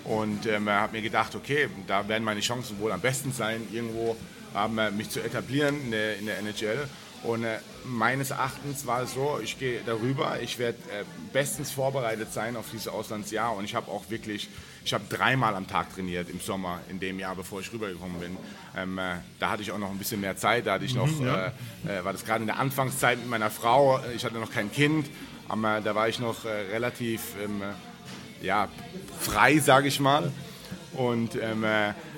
Und ähm, habe mir gedacht, okay, da werden meine Chancen wohl am besten sein, irgendwo ähm, mich zu etablieren in der, in der NHL. Und äh, meines Erachtens war es so, ich gehe darüber, ich werde äh, bestens vorbereitet sein auf dieses Auslandsjahr und ich habe auch wirklich, ich habe dreimal am Tag trainiert im Sommer in dem Jahr, bevor ich rübergekommen bin. Ähm, äh, da hatte ich auch noch ein bisschen mehr Zeit, da hatte ich noch, mhm, ja. Äh, äh, war das gerade in der Anfangszeit mit meiner Frau, ich hatte noch kein Kind, aber da war ich noch äh, relativ ähm, ja, frei, sage ich mal und ähm,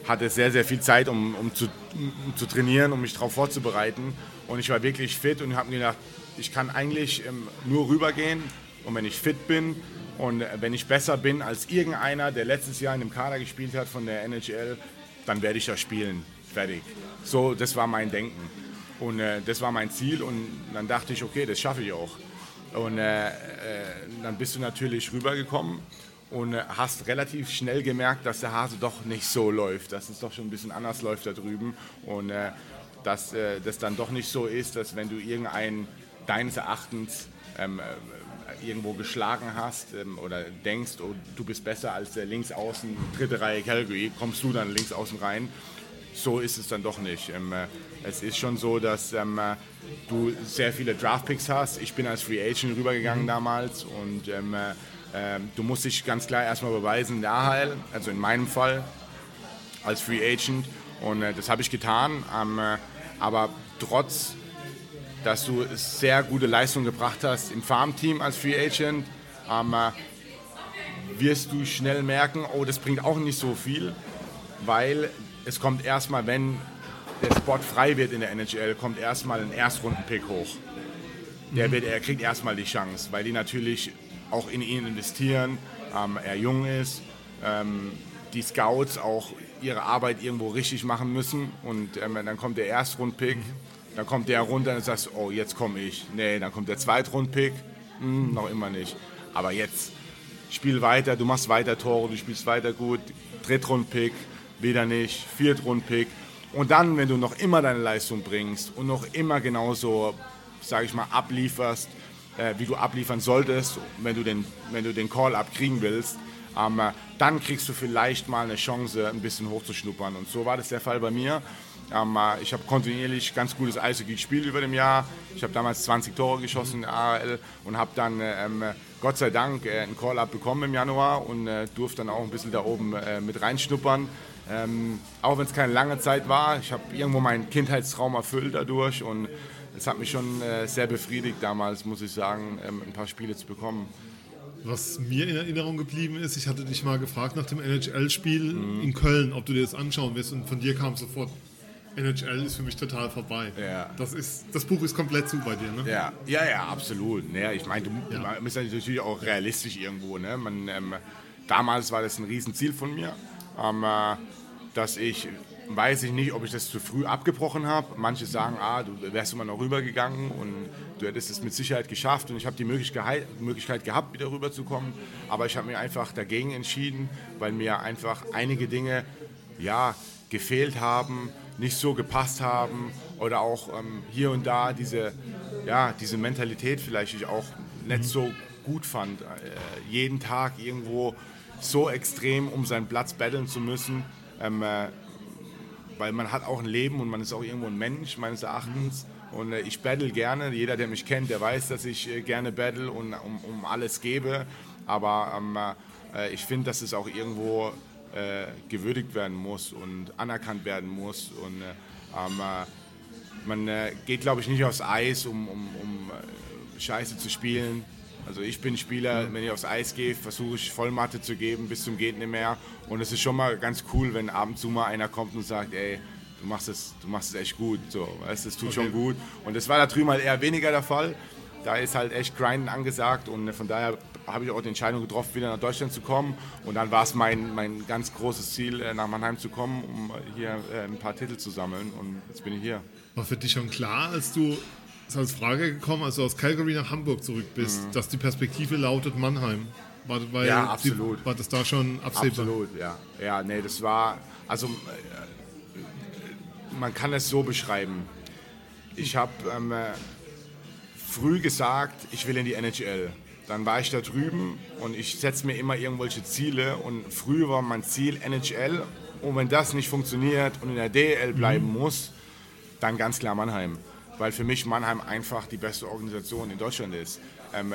hatte sehr, sehr viel Zeit, um, um, zu, um zu trainieren, um mich darauf vorzubereiten. Und ich war wirklich fit und habe mir gedacht, ich kann eigentlich ähm, nur rübergehen und wenn ich fit bin und äh, wenn ich besser bin als irgendeiner, der letztes Jahr in dem Kader gespielt hat von der NHL, dann werde ich ja spielen. Fertig. So, das war mein Denken. Und äh, das war mein Ziel und dann dachte ich, okay, das schaffe ich auch. Und äh, äh, dann bist du natürlich rübergekommen und äh, hast relativ schnell gemerkt, dass der Hase doch nicht so läuft, dass es doch schon ein bisschen anders läuft da drüben und äh, dass äh, das dann doch nicht so ist, dass wenn du irgendeinen deines Erachtens ähm, äh, irgendwo geschlagen hast ähm, oder denkst, oh, du bist besser als der Linksaußen, dritte Reihe Calgary, kommst du dann links außen rein. So ist es dann doch nicht. Ähm, äh, es ist schon so, dass ähm, äh, du sehr viele Draftpicks hast. Ich bin als Free Agent rübergegangen damals und ähm, äh, du musst dich ganz klar erstmal beweisen in der AHL, also in meinem Fall als Free Agent und äh, das habe ich getan. Ähm, äh, aber trotz dass du sehr gute Leistung gebracht hast im Farmteam als Free Agent, ähm, wirst du schnell merken, oh, das bringt auch nicht so viel, weil es kommt erstmal, wenn der Spot frei wird in der NHL, kommt erstmal ein Erstrunden-Pick hoch. Der wird, er kriegt erstmal die Chance, weil die natürlich auch in ihn investieren, ähm, er jung ist, ähm, die Scouts auch ihre Arbeit irgendwo richtig machen müssen und ähm, dann kommt der Erstrund-Pick dann kommt der runter und sagst, oh, jetzt komme ich. Nee, dann kommt der Zweitrundpick. Hm, noch immer nicht. Aber jetzt, spiel weiter, du machst weiter Tore, du spielst weiter gut. Drittrundpick, wieder nicht. Viertrundpick. Und dann, wenn du noch immer deine Leistung bringst und noch immer genauso, sage ich mal, ablieferst, äh, wie du abliefern solltest, wenn du den, wenn du den Call-up kriegen willst, ähm, dann kriegst du vielleicht mal eine Chance, ein bisschen hochzuschnuppern. Und so war das der Fall bei mir. Ähm, ich habe kontinuierlich ganz gutes Eishockey gespielt über dem Jahr. Ich habe damals 20 Tore geschossen in der AHL und habe dann ähm, Gott sei Dank äh, einen Call-up bekommen im Januar und äh, durfte dann auch ein bisschen da oben äh, mit reinschnuppern. Ähm, auch wenn es keine lange Zeit war. Ich habe irgendwo meinen Kindheitstraum erfüllt dadurch und es hat mich schon äh, sehr befriedigt damals, muss ich sagen, ähm, ein paar Spiele zu bekommen. Was mir in Erinnerung geblieben ist, ich hatte dich mal gefragt nach dem NHL-Spiel mhm. in Köln, ob du dir das anschauen willst und von dir kam sofort, NHL ist für mich total vorbei. Ja. Das, ist, das Buch ist komplett zu bei dir, ne? Ja, ja, ja absolut. Ja, ich meine, du ja. bist natürlich auch realistisch irgendwo. Ne? Man, ähm, damals war das ein Riesenziel von mir, ähm, äh, dass ich, weiß ich nicht, ob ich das zu früh abgebrochen habe. Manche sagen, ah, du wärst immer noch rübergegangen und du hättest es mit Sicherheit geschafft und ich habe die Möglichkeit, gehabt, wieder rüberzukommen. Aber ich habe mir einfach dagegen entschieden, weil mir einfach einige Dinge, ja, gefehlt haben, nicht so gepasst haben oder auch ähm, hier und da diese, ja, diese Mentalität vielleicht ich auch nicht so gut fand. Äh, jeden Tag irgendwo so extrem um seinen Platz betteln zu müssen, ähm, äh, weil man hat auch ein Leben und man ist auch irgendwo ein Mensch meines Erachtens. Und äh, ich battle gerne. Jeder, der mich kennt, der weiß, dass ich äh, gerne battle und um, um alles gebe. Aber ähm, äh, ich finde, dass es auch irgendwo äh, gewürdigt werden muss und anerkannt werden muss. Und äh, ähm, äh, man geht, glaube ich, nicht aufs Eis, um, um, um Scheiße zu spielen. Also ich bin Spieler, wenn ich aufs Eis gehe, versuche ich Vollmatte zu geben bis zum geht nicht mehr. Und es ist schon mal ganz cool, wenn ab und zu mal einer kommt und sagt, ey, du machst es, du machst es echt gut. So, weißt, es tut okay. schon gut. Und das war da drüben halt eher weniger der Fall. Da ist halt echt Grinden angesagt und von daher habe ich auch die Entscheidung getroffen, wieder nach Deutschland zu kommen. Und dann war es mein, mein ganz großes Ziel, äh, nach Mannheim zu kommen, um hier äh, ein paar Titel zu sammeln. Und jetzt bin ich hier. War für dich schon klar, als du ist als Frage gekommen, als du aus Calgary nach Hamburg zurück bist, mhm. dass die Perspektive lautet Mannheim? War, war ja, absolut. Die, war das da schon absehbar? Absolut, ja. Ja, nee, das war, also äh, man kann es so beschreiben. Ich habe ähm, früh gesagt, ich will in die NHL dann war ich da drüben und ich setze mir immer irgendwelche Ziele und früher war mein Ziel NHL und wenn das nicht funktioniert und in der DL bleiben mhm. muss, dann ganz klar Mannheim, weil für mich Mannheim einfach die beste Organisation in Deutschland ist. Ähm,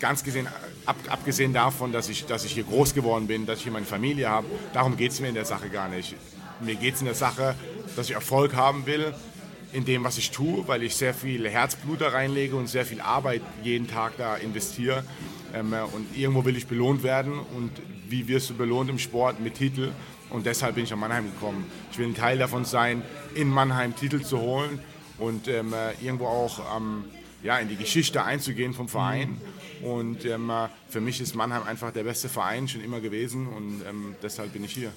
ganz gesehen, ab, abgesehen davon, dass ich, dass ich hier groß geworden bin, dass ich hier meine Familie habe, darum geht es mir in der Sache gar nicht. Mir geht es in der Sache, dass ich Erfolg haben will, in dem, was ich tue, weil ich sehr viel Herzblut da reinlege und sehr viel Arbeit jeden Tag da investiere. Ähm, äh, und irgendwo will ich belohnt werden. Und wie wirst du belohnt im Sport? Mit Titel. Und deshalb bin ich nach Mannheim gekommen. Ich will ein Teil davon sein, in Mannheim Titel zu holen und ähm, äh, irgendwo auch ähm, ja, in die Geschichte einzugehen vom Verein. Und ähm, äh, für mich ist Mannheim einfach der beste Verein schon immer gewesen und ähm, deshalb bin ich hier.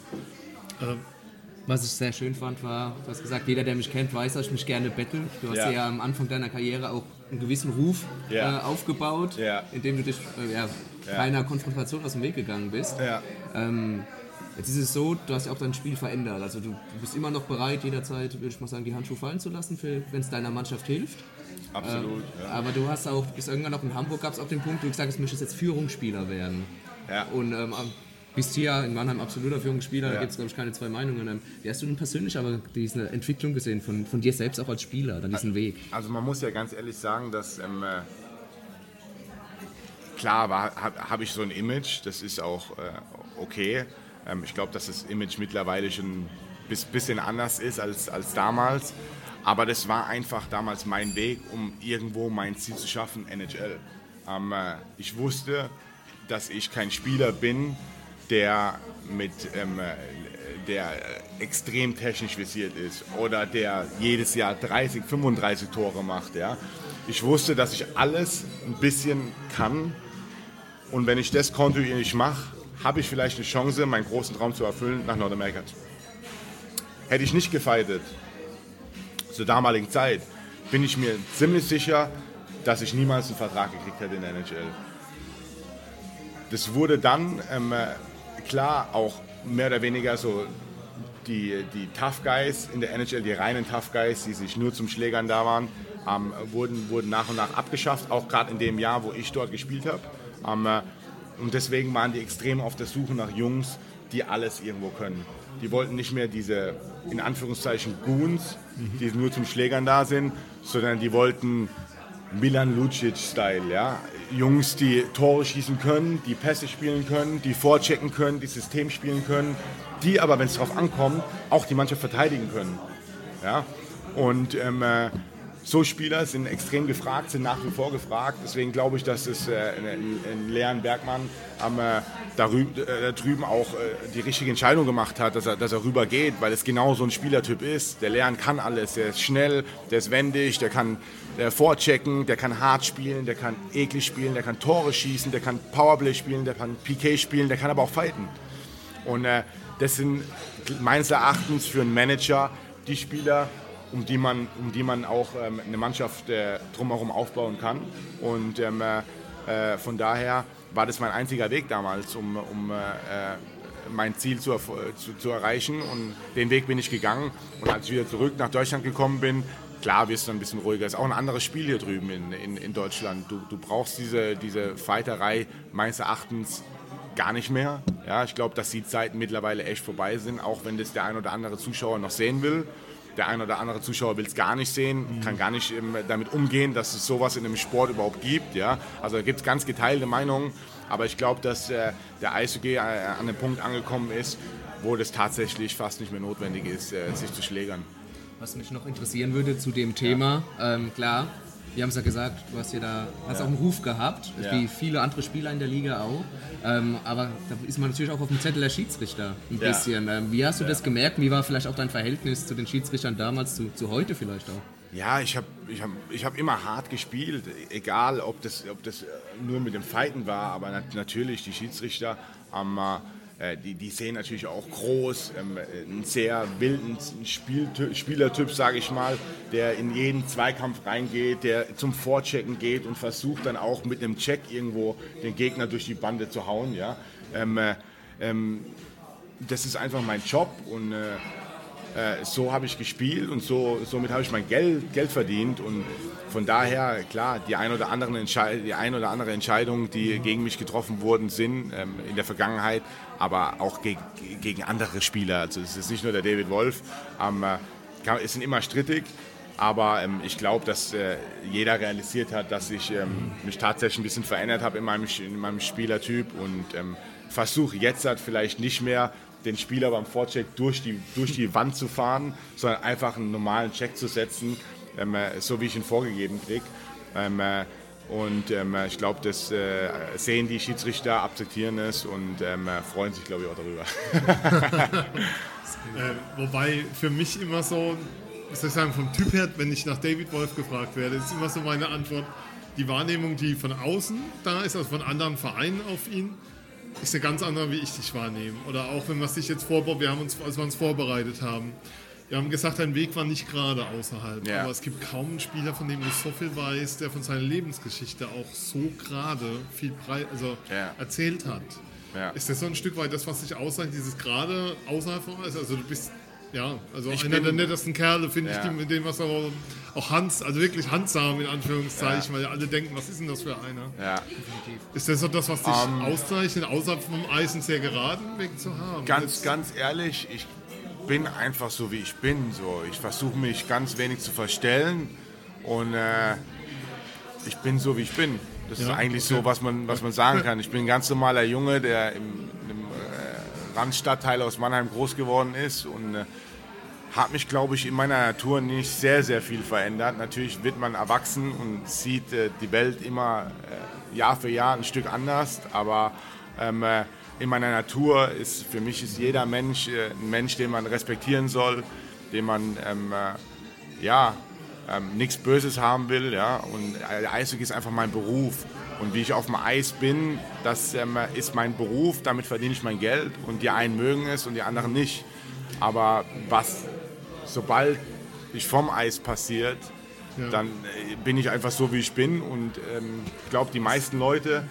Ähm Was ich sehr schön fand, war, du hast gesagt, jeder, der mich kennt, weiß, dass ich mich gerne bettel. Du hast Ja. ja, am Anfang deiner Karriere auch einen gewissen Ruf Ja. äh, aufgebaut, Ja. indem du dich äh, keiner Konfrontation aus dem Weg gegangen bist. Ja. Jetzt ist es so, du hast ja auch dein Spiel verändert. Also du, bist immer noch bereit, jederzeit, würde ich mal sagen, die Handschuhe fallen zu lassen, wenn es deiner Mannschaft hilft. Absolut. Ähm, Aber du hast auch, bis irgendwann noch in Hamburg gab es auch den Punkt, wo du gesagt hast, du möchtest jetzt Führungsspieler werden. Ja. Und ähm, bist hier in Mannheim absoluter Führungsspieler, da Ja. gibt es glaube ich keine zwei Meinungen. Ähm, Wie hast du denn persönlich aber diese Entwicklung gesehen von, von dir selbst auch als Spieler, dann diesen Weg? Also man muss ja ganz ehrlich sagen, dass ähm, äh, klar habe hab ich so ein Image, das ist auch äh, okay. Ähm, ich glaube, dass das Image mittlerweile schon ein bis, bisschen anders ist als, als damals. Aber das war einfach damals mein Weg, um irgendwo mein Ziel zu schaffen, NHL. Ähm, äh, ich wusste, dass ich kein Spieler bin, der mit ähm, äh, der äh, extrem technisch visiert ist oder der jedes Jahr 30, 35 Tore macht. Ja? Ich wusste, dass ich alles ein bisschen kann und wenn ich das kontinuierlich mache, habe ich vielleicht eine Chance, meinen großen Traum zu erfüllen, nach Nordamerika zu. Hätte ich nicht gefeitet, zur damaligen Zeit, bin ich mir ziemlich sicher, dass ich niemals einen Vertrag gekriegt hätte in der NHL. Das wurde dann ähm, äh, klar auch mehr oder weniger so die, die Tough Guys in der NHL, die reinen Tough Guys, die sich nur zum Schlägern da waren, ähm, wurden, wurden nach und nach abgeschafft, auch gerade in dem Jahr, wo ich dort gespielt habe. Ähm, äh, und deswegen waren die extrem auf der Suche nach Jungs, die alles irgendwo können. Die wollten nicht mehr diese, in Anführungszeichen, Goons, die nur zum Schlägern da sind, sondern die wollten Milan Lucic-Style, ja. Jungs, die Tore schießen können, die Pässe spielen können, die vorchecken können, die System spielen können, die aber, wenn es darauf ankommt, auch die Mannschaft verteidigen können. Ja? Und ähm, äh, so Spieler sind extrem gefragt, sind nach wie vor gefragt. Deswegen glaube ich, dass es äh, ein, ein Leon Bergmann am, äh, darüb, äh, da drüben auch äh, die richtige Entscheidung gemacht hat, dass er, dass er rüber geht, weil es genau so ein Spielertyp ist. Der Leon kann alles. Der ist schnell, der ist wendig, der kann der vorchecken, der kann hart spielen, der kann eklig spielen, der kann Tore schießen, der kann Powerplay spielen, der kann PK spielen, der kann aber auch fighten. Und äh, das sind meines Erachtens für einen Manager die Spieler, um die man, um die man auch ähm, eine Mannschaft äh, drumherum aufbauen kann. Und ähm, äh, von daher war das mein einziger Weg damals, um, um äh, mein Ziel zu, zu, zu, erreichen. Und den Weg bin ich gegangen. Und als ich wieder zurück nach Deutschland gekommen bin, klar wirst du ein bisschen ruhiger. Ist auch ein anderes Spiel hier drüben in, in, in Deutschland. Du, du brauchst diese, diese Fighterei meines Erachtens gar nicht mehr. Ja, ich glaube, dass die Zeiten mittlerweile echt vorbei sind, auch wenn das der ein oder andere Zuschauer noch sehen will. Der ein oder andere Zuschauer will es gar nicht sehen, kann gar nicht ähm, damit umgehen, dass es sowas in einem Sport überhaupt gibt. Ja? Also da gibt es ganz geteilte Meinungen, aber ich glaube, dass äh, der Eishockey äh, an dem Punkt angekommen ist, wo das tatsächlich fast nicht mehr notwendig ist, äh, sich zu schlägern. Was mich noch interessieren würde zu dem Thema, ja. ähm, klar, wir haben es ja gesagt, du hast ja da hast Ja. auch einen Ruf gehabt, Ja. wie viele andere Spieler in der Liga auch. Ähm, aber da ist man natürlich auch auf dem Zettel der Schiedsrichter ein Ja. bisschen. Ähm, wie hast du das gemerkt? Wie war vielleicht auch dein Verhältnis zu den Schiedsrichtern damals, zu, zu heute vielleicht auch? Ja, ich habe ich hab, ich hab immer hart gespielt, egal ob das, ob das nur mit dem Fighten war, aber nat natürlich die Schiedsrichter, ähm, äh, die, die sehen natürlich auch groß, ähm, einen sehr wilden Spielertyp, sage ich mal, der in jeden Zweikampf reingeht, der zum Vorchecken geht und versucht dann auch mit einem Check irgendwo den Gegner durch die Bande zu hauen. Ja? Ähm, äh, ähm, das ist einfach mein Job und äh, äh, so habe ich gespielt und so, somit habe ich mein Geld, Geld verdient und von daher, klar, die ein oder, anderen Entschei die ein oder andere Entscheidung, die gegen mich getroffen wurden, sind ähm, in der Vergangenheit, aber auch geg gegen andere Spieler. Also es ist nicht nur der David Wolf, ähm, äh, kann, es sind immer strittig, aber ähm, ich glaube, dass äh, jeder realisiert hat, dass ich ähm, mich tatsächlich ein bisschen verändert habe in meinem, in meinem Spielertyp und ähm, versuche jetzt halt vielleicht nicht mehr den Spieler beim Vorcheck durch die, durch die Wand zu fahren, sondern einfach einen normalen Check zu setzen, ähm, äh, so wie ich ihn vorgegeben kriege. Ähm, äh, und ähm, äh, ich glaube, das äh, sehen die Schiedsrichter, akzeptieren es und ähm, äh, freuen sich, glaube ich, auch darüber. Äh, wobei für mich immer so, was soll ich sagen, vom Typ her, wenn ich nach David Wolf gefragt werde, ist immer so meine Antwort, die Wahrnehmung, die von außen da ist, also von anderen Vereinen auf ihn, ist eine ganz andere, wie ich dich wahrnehme. Oder auch wenn wir sich jetzt vorbereitet, wir haben uns, als wir uns vorbereitet haben, wir haben gesagt, dein Weg war nicht gerade außerhalb. Ja. Aber es gibt kaum einen Spieler, von dem du so viel weißt, der von seiner Lebensgeschichte auch so gerade viel breit, also Ja. erzählt hat. Ja. Ist das so ein Stück weit das, was dich auszeichnet, dieses gerade außerhalb von alles? Also du bist ja, also Ich einer der nettesten Kerle, finde Ja. ich, die, mit dem was auch, auch Hans, also wirklich handsam in Anführungszeichen, weil alle denken, was ist denn das für einer? Ja. Ist das so das, was dich Ähm. auszeichnet, außerhalb vom Eis einen sehr geraden Weg zu haben? Ganz, Jetzt- ganz ehrlich, ich bin einfach so, wie ich bin. So. Ich versuche mich ganz wenig zu verstellen und äh, ich bin so, wie ich bin. Das ist Ja, eigentlich so, was man, was man sagen kann. Ich bin ein ganz normaler Junge, der im, im Randstadtteil aus Mannheim groß geworden ist und äh, hat mich, glaube ich, in meiner Natur nicht sehr, sehr viel verändert. Natürlich wird man erwachsen und sieht äh, die Welt immer äh, Jahr für Jahr ein Stück anders, aber ähm, äh, in meiner Natur ist für mich ist jeder Mensch äh, ein Mensch, den man respektieren soll, den man ähm, äh, ja ähm, nichts Böses haben will, ja. Und Eishockey ist einfach mein Beruf. Und wie ich auf dem Eis bin, das ist mein Beruf, damit verdiene ich mein Geld. Und die einen mögen es und die anderen nicht. Aber was, sobald ich vom Eis passiert, dann äh, bin ich einfach so, wie ich bin. Und ähm, ich glaube, die meisten Leute,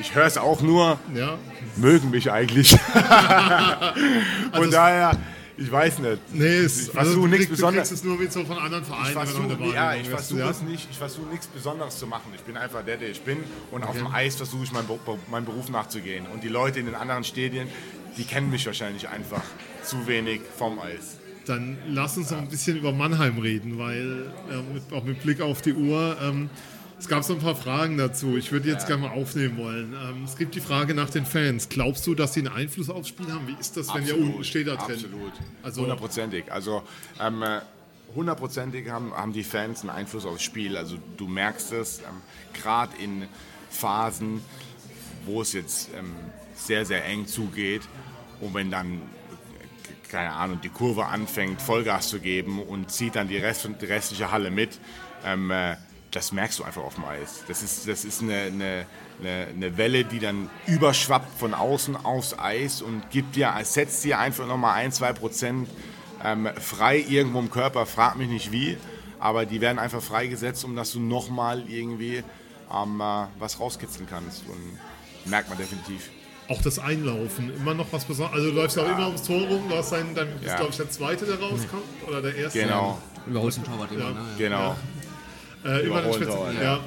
ich höre es auch nur, Ja, mögen mich eigentlich. Von daher, ich weiß nicht. nee, es, Ich versuche du nichts Du Besonderes. es nur mit so von anderen Vereinen. Ich versuche ja, ich versuche ja? es nicht, ich versuche nichts Besonderes zu machen. Ich bin einfach der, der ich bin und auf dem Eis versuche ich meinem, meinem Beruf nachzugehen. Und die Leute in den anderen Stadien, die kennen mich wahrscheinlich einfach zu wenig vom Eis. Dann lass uns noch ein bisschen über Mannheim reden, weil äh, mit, auch mit Blick auf die Uhr. Ähm, es gab so ein paar Fragen dazu. Ich würde jetzt gerne mal aufnehmen wollen. Ähm, es gibt die Frage nach den Fans. Glaubst du, dass sie einen Einfluss aufs Spiel haben? Wie ist das, wenn ihr unten steht da drin? Absolut. Also- Hundertprozentig. Also ähm, äh, hundertprozentig haben, haben die Fans einen Einfluss aufs Spiel. Also du merkst es ähm, gerade in Phasen, wo es jetzt ähm, sehr, sehr eng zugeht und wenn dann äh, keine Ahnung, die Kurve anfängt, Vollgas zu geben und zieht dann die, Rest, die restliche Halle mit, ähm, äh, das merkst du einfach auf dem Eis. Das ist, das ist eine, eine, eine, eine Welle, die dann überschwappt von außen aufs Eis und gibt dir, setzt dir einfach nochmal ein, zwei Prozent ähm, frei irgendwo im Körper. Frag mich nicht wie, aber die werden einfach freigesetzt, um dass du nochmal irgendwie ähm, äh, was rauskitzeln kannst. Und merkt man definitiv. Auch das Einlaufen, immer noch was Besonderes. Also du läufst ja auch immer ums Tor rum. Du hast bist, Ja. glaube ich, der Zweite, der rauskommt. Oder der Erste. Genau, Überholst den Torwart immer, Ja. ne? genau. Äh, Spezi- dauert, ja.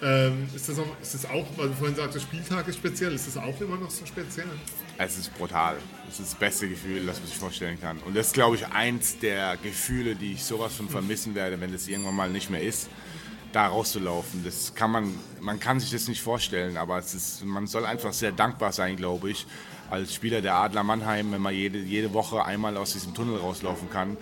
Ähm, ist, das auch, ist das auch, weil du vorhin sagtest, Spieltag ist speziell, ist das auch immer noch so speziell? Es ist brutal. Es ist das beste Gefühl, das man sich vorstellen kann. Und das ist, glaube ich, eins der Gefühle, die ich sowas von vermissen werde, wenn das irgendwann mal nicht mehr ist, da rauszulaufen. Das kann man, man kann sich das nicht vorstellen, aber es ist, man soll einfach sehr dankbar sein, glaube ich, als Spieler der Adler Mannheim, wenn man jede, jede Woche einmal aus diesem Tunnel rauslaufen kann,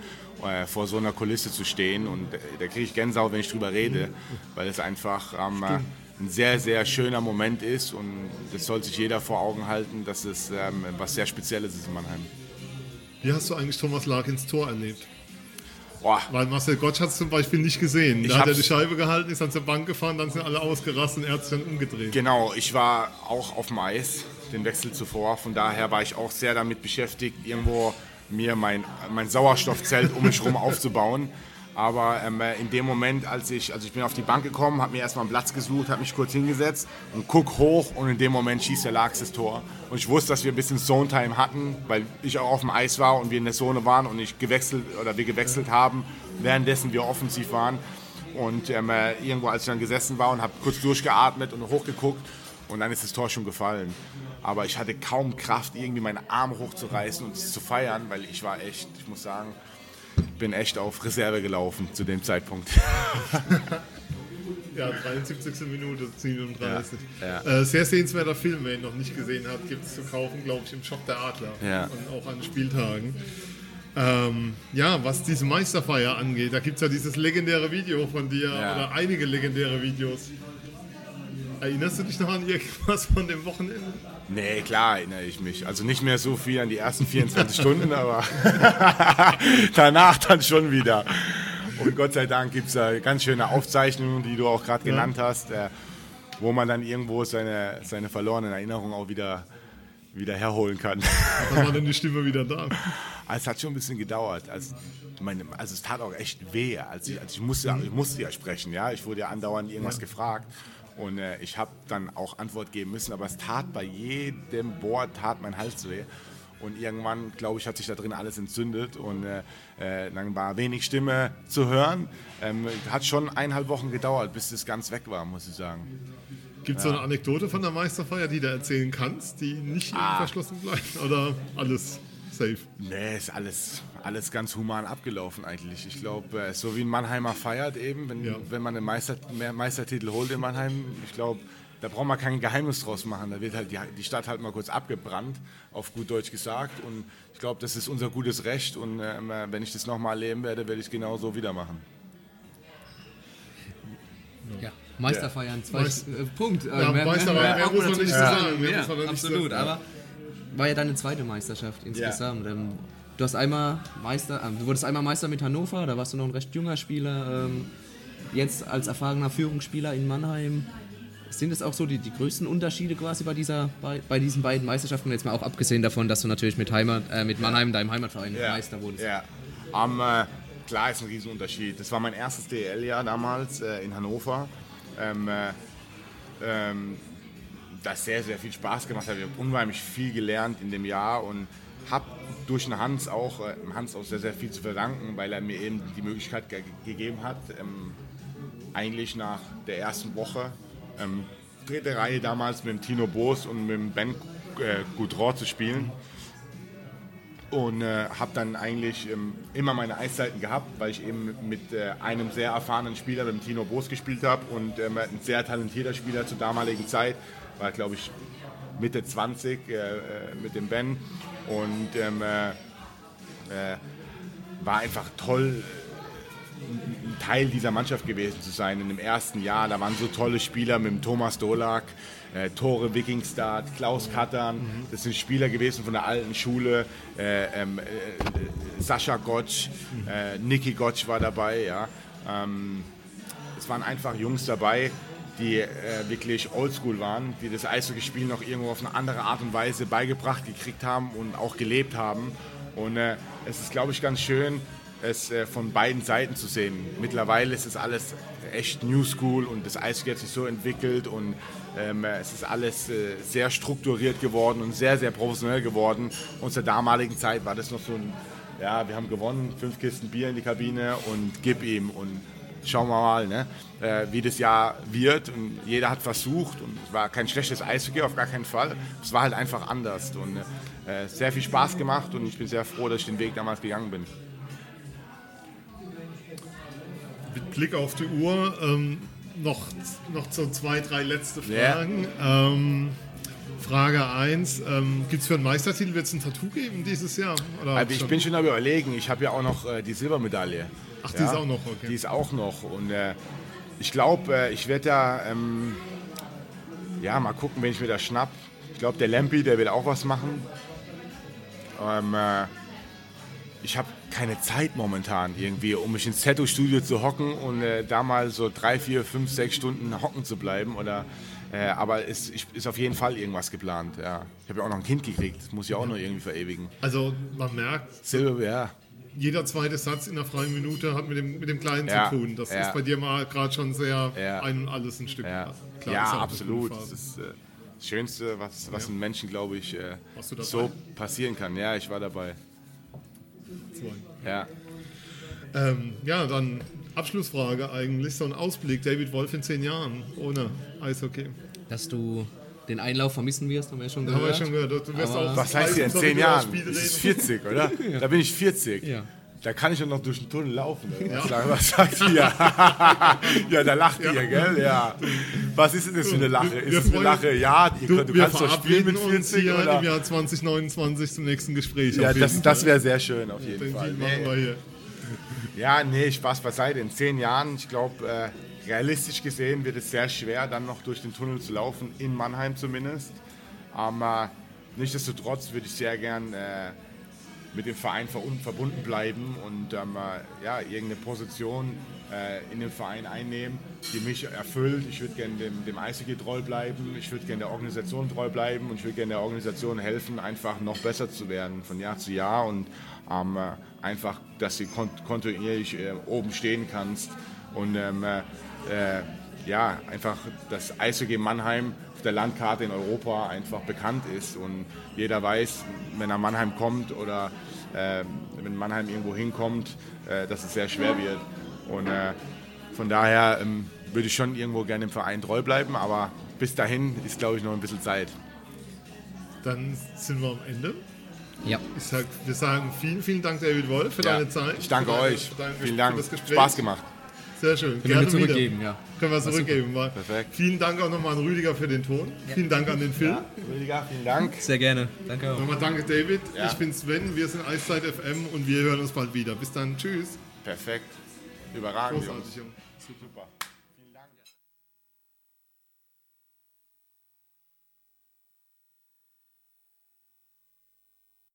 äh, vor so einer Kulisse zu stehen. Und äh, da kriege ich Gänsehaut, wenn ich drüber rede, weil es einfach ähm, äh, ein sehr, sehr schöner Moment ist und das soll sich jeder vor Augen halten, dass es ähm, was sehr Spezielles ist in Mannheim. Wie hast du eigentlich Thomas Larkins Tor erlebt? Boah, Weil Marcel Gottsch hat es zum Beispiel nicht gesehen. Ich Da hat er die Scheibe gehalten, ist dann zur Bank gefahren, dann sind alle ausgerastet und er hat sich dann umgedreht. Genau, ich war auch auf dem Eis, den Wechsel zuvor. Von daher war ich auch sehr damit beschäftigt, irgendwo mir mein, mein Sauerstoffzelt um mich herum aufzubauen. Aber ähm, in dem Moment, als ich, also ich bin auf die Bank gekommen, habe mir erstmal einen Platz gesucht, habe mich kurz hingesetzt und guck hoch und in dem Moment schießt der Lachs das Tor. Und ich wusste, dass wir ein bisschen Zone-Time hatten, weil ich auch auf dem Eis war und wir in der Zone waren und ich gewechselt oder wir gewechselt haben, währenddessen wir offensiv waren. Und ähm, äh, irgendwo, als ich dann gesessen war und habe kurz durchgeatmet und hochgeguckt und dann ist das Tor schon gefallen. Aber ich hatte kaum Kraft, irgendwie meine Arme hochzureißen und es zu feiern, weil ich war echt, ich muss sagen, bin echt auf Reserve gelaufen zu dem Zeitpunkt. Ja, 73. Minute, 37. Ja, Äh, sehr sehenswerter Film, wer ihn noch nicht gesehen hat, gibt es zu kaufen, glaube ich, im Shop der Adler. Ja. Und auch an Spieltagen. Ähm, ja, was diese Meisterfeier angeht, da gibt es ja dieses legendäre Video von dir Ja. oder einige legendäre Videos. Erinnerst du dich noch an irgendwas von dem Wochenende? Nee, klar erinnere ich mich. Also nicht mehr so viel an die ersten 24 Stunden, aber danach dann schon wieder. Und Gott sei Dank gibt es da ganz schöne Aufzeichnungen, die du auch gerade genannt hast, äh, wo man dann irgendwo seine, seine verlorenen Erinnerungen auch wieder wieder herholen kann. Wann war denn die Stimme wieder da? Also es hat schon ein bisschen gedauert. Also, meine, also es tat auch echt weh. Also ich, also ich, musste, ich musste ja sprechen, ja. Ich wurde ja andauernd irgendwas gefragt. Und äh, ich habe dann auch Antwort geben müssen, aber es tat bei jedem Wort, tat mein Hals weh. Und irgendwann, glaube ich, hat sich da drin alles entzündet und äh, äh, dann war wenig Stimme zu hören. Ähm, hat schon eineinhalb Wochen gedauert, bis das ganz weg war, muss ich sagen. Gibt es so eine Anekdote von der Meisterfeier, die du erzählen kannst, die nicht Ah. verschlossen bleibt? Oder alles safe? Nee, ist alles, alles ganz human abgelaufen eigentlich. Ich glaube, äh, so wie ein Mannheimer feiert eben, wenn, Ja. wenn man einen Meister, mehr Meistertitel holt in Mannheim, ich glaube, da braucht man kein Geheimnis draus machen. Da wird halt die, die Stadt halt mal kurz abgebrannt, auf gut Deutsch gesagt. Und ich glaube, das ist unser gutes Recht. Und ähm, äh, wenn ich das nochmal erleben werde, werde ich es genau so wieder machen. Ja, Meisterfeiern, zwei Meist- äh, Punkt. Äh, Ja, Meisterfeiern, mehr braucht muss man nicht sagen. sagen, mehr Ja, absolut, aber war ja deine zweite Meisterschaft insgesamt. Ähm, du hast einmal Meister, äh, du wurdest einmal Meister mit Hannover, da warst du noch ein recht junger Spieler. Ähm, jetzt als erfahrener Führungsspieler in Mannheim. Sind es auch so die, die größten Unterschiede quasi bei, dieser, bei, bei diesen beiden Meisterschaften? Jetzt mal auch abgesehen davon, dass du natürlich mit, Heimat, äh, mit Mannheim, deinem Heimatverein, Meister wurdest. Ja. Am, äh, klar ist ein Riesenunterschied. Das war mein erstes DL-Jahr damals äh, in Hannover. Ähm, äh, ähm, das sehr, sehr viel Spaß gemacht hat. Ich habe unheimlich viel gelernt in dem Jahr und habe durch den Hans auch, äh, Hans auch sehr, sehr viel zu verdanken, weil er mir eben die Möglichkeit ge gegeben hat, ähm, eigentlich nach der ersten Woche ähm, dritte Reihe damals mit dem Tino Boos und mit dem Ben äh, Goudreau zu spielen und äh, habe dann eigentlich ähm, immer meine Eiszeiten gehabt, weil ich eben mit äh, einem sehr erfahrenen Spieler, mit dem Tino Boos gespielt habe und ähm, ein sehr talentierter Spieler zur damaligen Zeit, war glaube ich Mitte 20 äh, äh, mit dem Ben und ähm, äh, äh, war einfach toll, ein Teil dieser Mannschaft gewesen zu sein in dem ersten Jahr. Da waren so tolle Spieler mit dem Thomas Dolak, äh, Tore Wikingstad, Klaus Kattern. Das sind Spieler gewesen von der alten Schule. Äh, ähm, äh, Sascha Gotsch, äh, Niki Gotsch war dabei. Ja. Ähm, es waren einfach Jungs dabei, die äh, wirklich oldschool waren, die das Eishockeyspiel noch irgendwo auf eine andere Art und Weise beigebracht gekriegt haben und auch gelebt haben. Und äh, es ist, glaube ich, ganz schön, es äh, von beiden Seiten zu sehen. Mittlerweile ist es alles echt New School und das Eishockey hat sich so entwickelt und ähm, äh, es ist alles äh, sehr strukturiert geworden und sehr, sehr professionell geworden. Und zur damaligen Zeit war das noch so ein, ja, wir haben gewonnen, fünf Kisten Bier in die Kabine und gib ihm und schauen wir mal, ne, äh, wie das Jahr wird. Und jeder hat versucht und es war kein schlechtes Eishockey, auf gar keinen Fall. Es war halt einfach anders und äh, sehr viel Spaß gemacht und ich bin sehr froh, dass ich den Weg damals gegangen bin. Mit Blick auf die Uhr ähm, noch, noch so zwei, drei letzte. Fragen. Ähm, Frage 1, ähm, gibt es für einen Meistertitel, wird es ein Tattoo geben dieses Jahr? Oder Also ich bin schon am überlegen, ich habe ja auch noch äh, die Silbermedaille. Ach, die ist auch noch, okay. Die ist auch noch und äh, ich glaube, äh, ich werde da, ähm, ja, mal gucken, wenn ich mir das schnapp. Ich glaube, der Lempi, der will auch was machen. Ähm, äh, ich habe keine Zeit momentan irgendwie, um mich ins Tattoo-Studio zu hocken und äh, da mal so drei, vier, fünf, sechs Stunden hocken zu bleiben. Oder, äh, aber es ich, ist auf jeden Fall irgendwas geplant. Ja. Ich habe ja auch noch ein Kind gekriegt, das muss ich auch noch irgendwie verewigen. Also man merkt, Silber, ja. Jeder zweite Satz in einer freien Minute hat mit dem, mit dem Kleinen Ja, zu tun. Das ja. ist bei dir mal gerade schon sehr Ja. ein und alles ein Stück. Ja, Klar, absolut. Das ist äh, das Schönste, was, was einem Menschen, glaube ich, äh, so passieren kann. Ja, ich war dabei. Zwei. Ja. Ähm, ja, dann Abschlussfrage eigentlich, so ein Ausblick, David Wolf in zehn Jahren ohne Eishockey. Dass du den Einlauf vermissen wirst, haben wir ja schon gehört. haben wir schon gehört. Du wirst auch Was heißt hier in zehn das Jahren? Spiel Das ist reden. 40, oder? Da bin ich 40. Ja. Da kann ich doch noch durch den Tunnel laufen. Oder? Was, sagt- ihr? ja, da lacht ihr, gell? Ja. Was ist denn das für eine Lache? Wir Ist es eine Lache? Ja, ihr Du, könnt, du wir kannst doch spielen mit uns 40, hier oder? im Jahr 2029 zum nächsten Gespräch. Ja, das, das wäre sehr schön, auf jeden Den Fall. Deal machen Nee. wir hier. Ja, nee, Spaß beiseite. In zehn Jahren, ich glaube, äh, realistisch gesehen wird es sehr schwer, dann noch durch den Tunnel zu laufen, in Mannheim zumindest. Aber nichtsdestotrotz würde ich sehr gern äh, mit dem Verein verbunden bleiben und ähm, äh, ja, irgendeine Position äh, in den Verein einnehmen, die mich erfüllt. Ich würde gerne dem, dem Eishockey treu bleiben, ich würde gerne der Organisation treu bleiben und ich würde gerne der Organisation helfen, einfach noch besser zu werden von Jahr zu Jahr und ähm, äh, einfach, dass du kont kontinuierlich äh, oben stehen kannst und ähm, äh, ja, einfach das Eishockey Mannheim auf der Landkarte in Europa einfach bekannt ist und jeder weiß, wenn er Mannheim kommt oder äh, wenn Mannheim irgendwo hinkommt, äh, dass es sehr schwer wird. Und äh, von daher ähm, würde ich schon irgendwo gerne im Verein treu bleiben, aber bis dahin ist, glaube ich, noch ein bisschen Zeit. Dann sind wir am Ende. Ja. Ich sag, wir sagen vielen, vielen Dank, David Wolf, für Ja, deine Zeit. Ich danke für deine, euch. Vielen für Dank. das Gespräch. Spaß gemacht. Sehr schön. Können wir zurückgeben, ja. Können wir zurückgeben. War Perfekt. Vielen Dank auch nochmal an Rüdiger für den Ton. Vielen Dank an den Phil. Rüdiger, vielen Dank. Sehr gerne. Danke auch. Nochmal danke, David. Ja. Ich bin Sven. Wir sind Eiszeit FM und wir hören uns bald wieder. Bis dann. Tschüss. Perfekt. Überragend. Großartig, Jungs.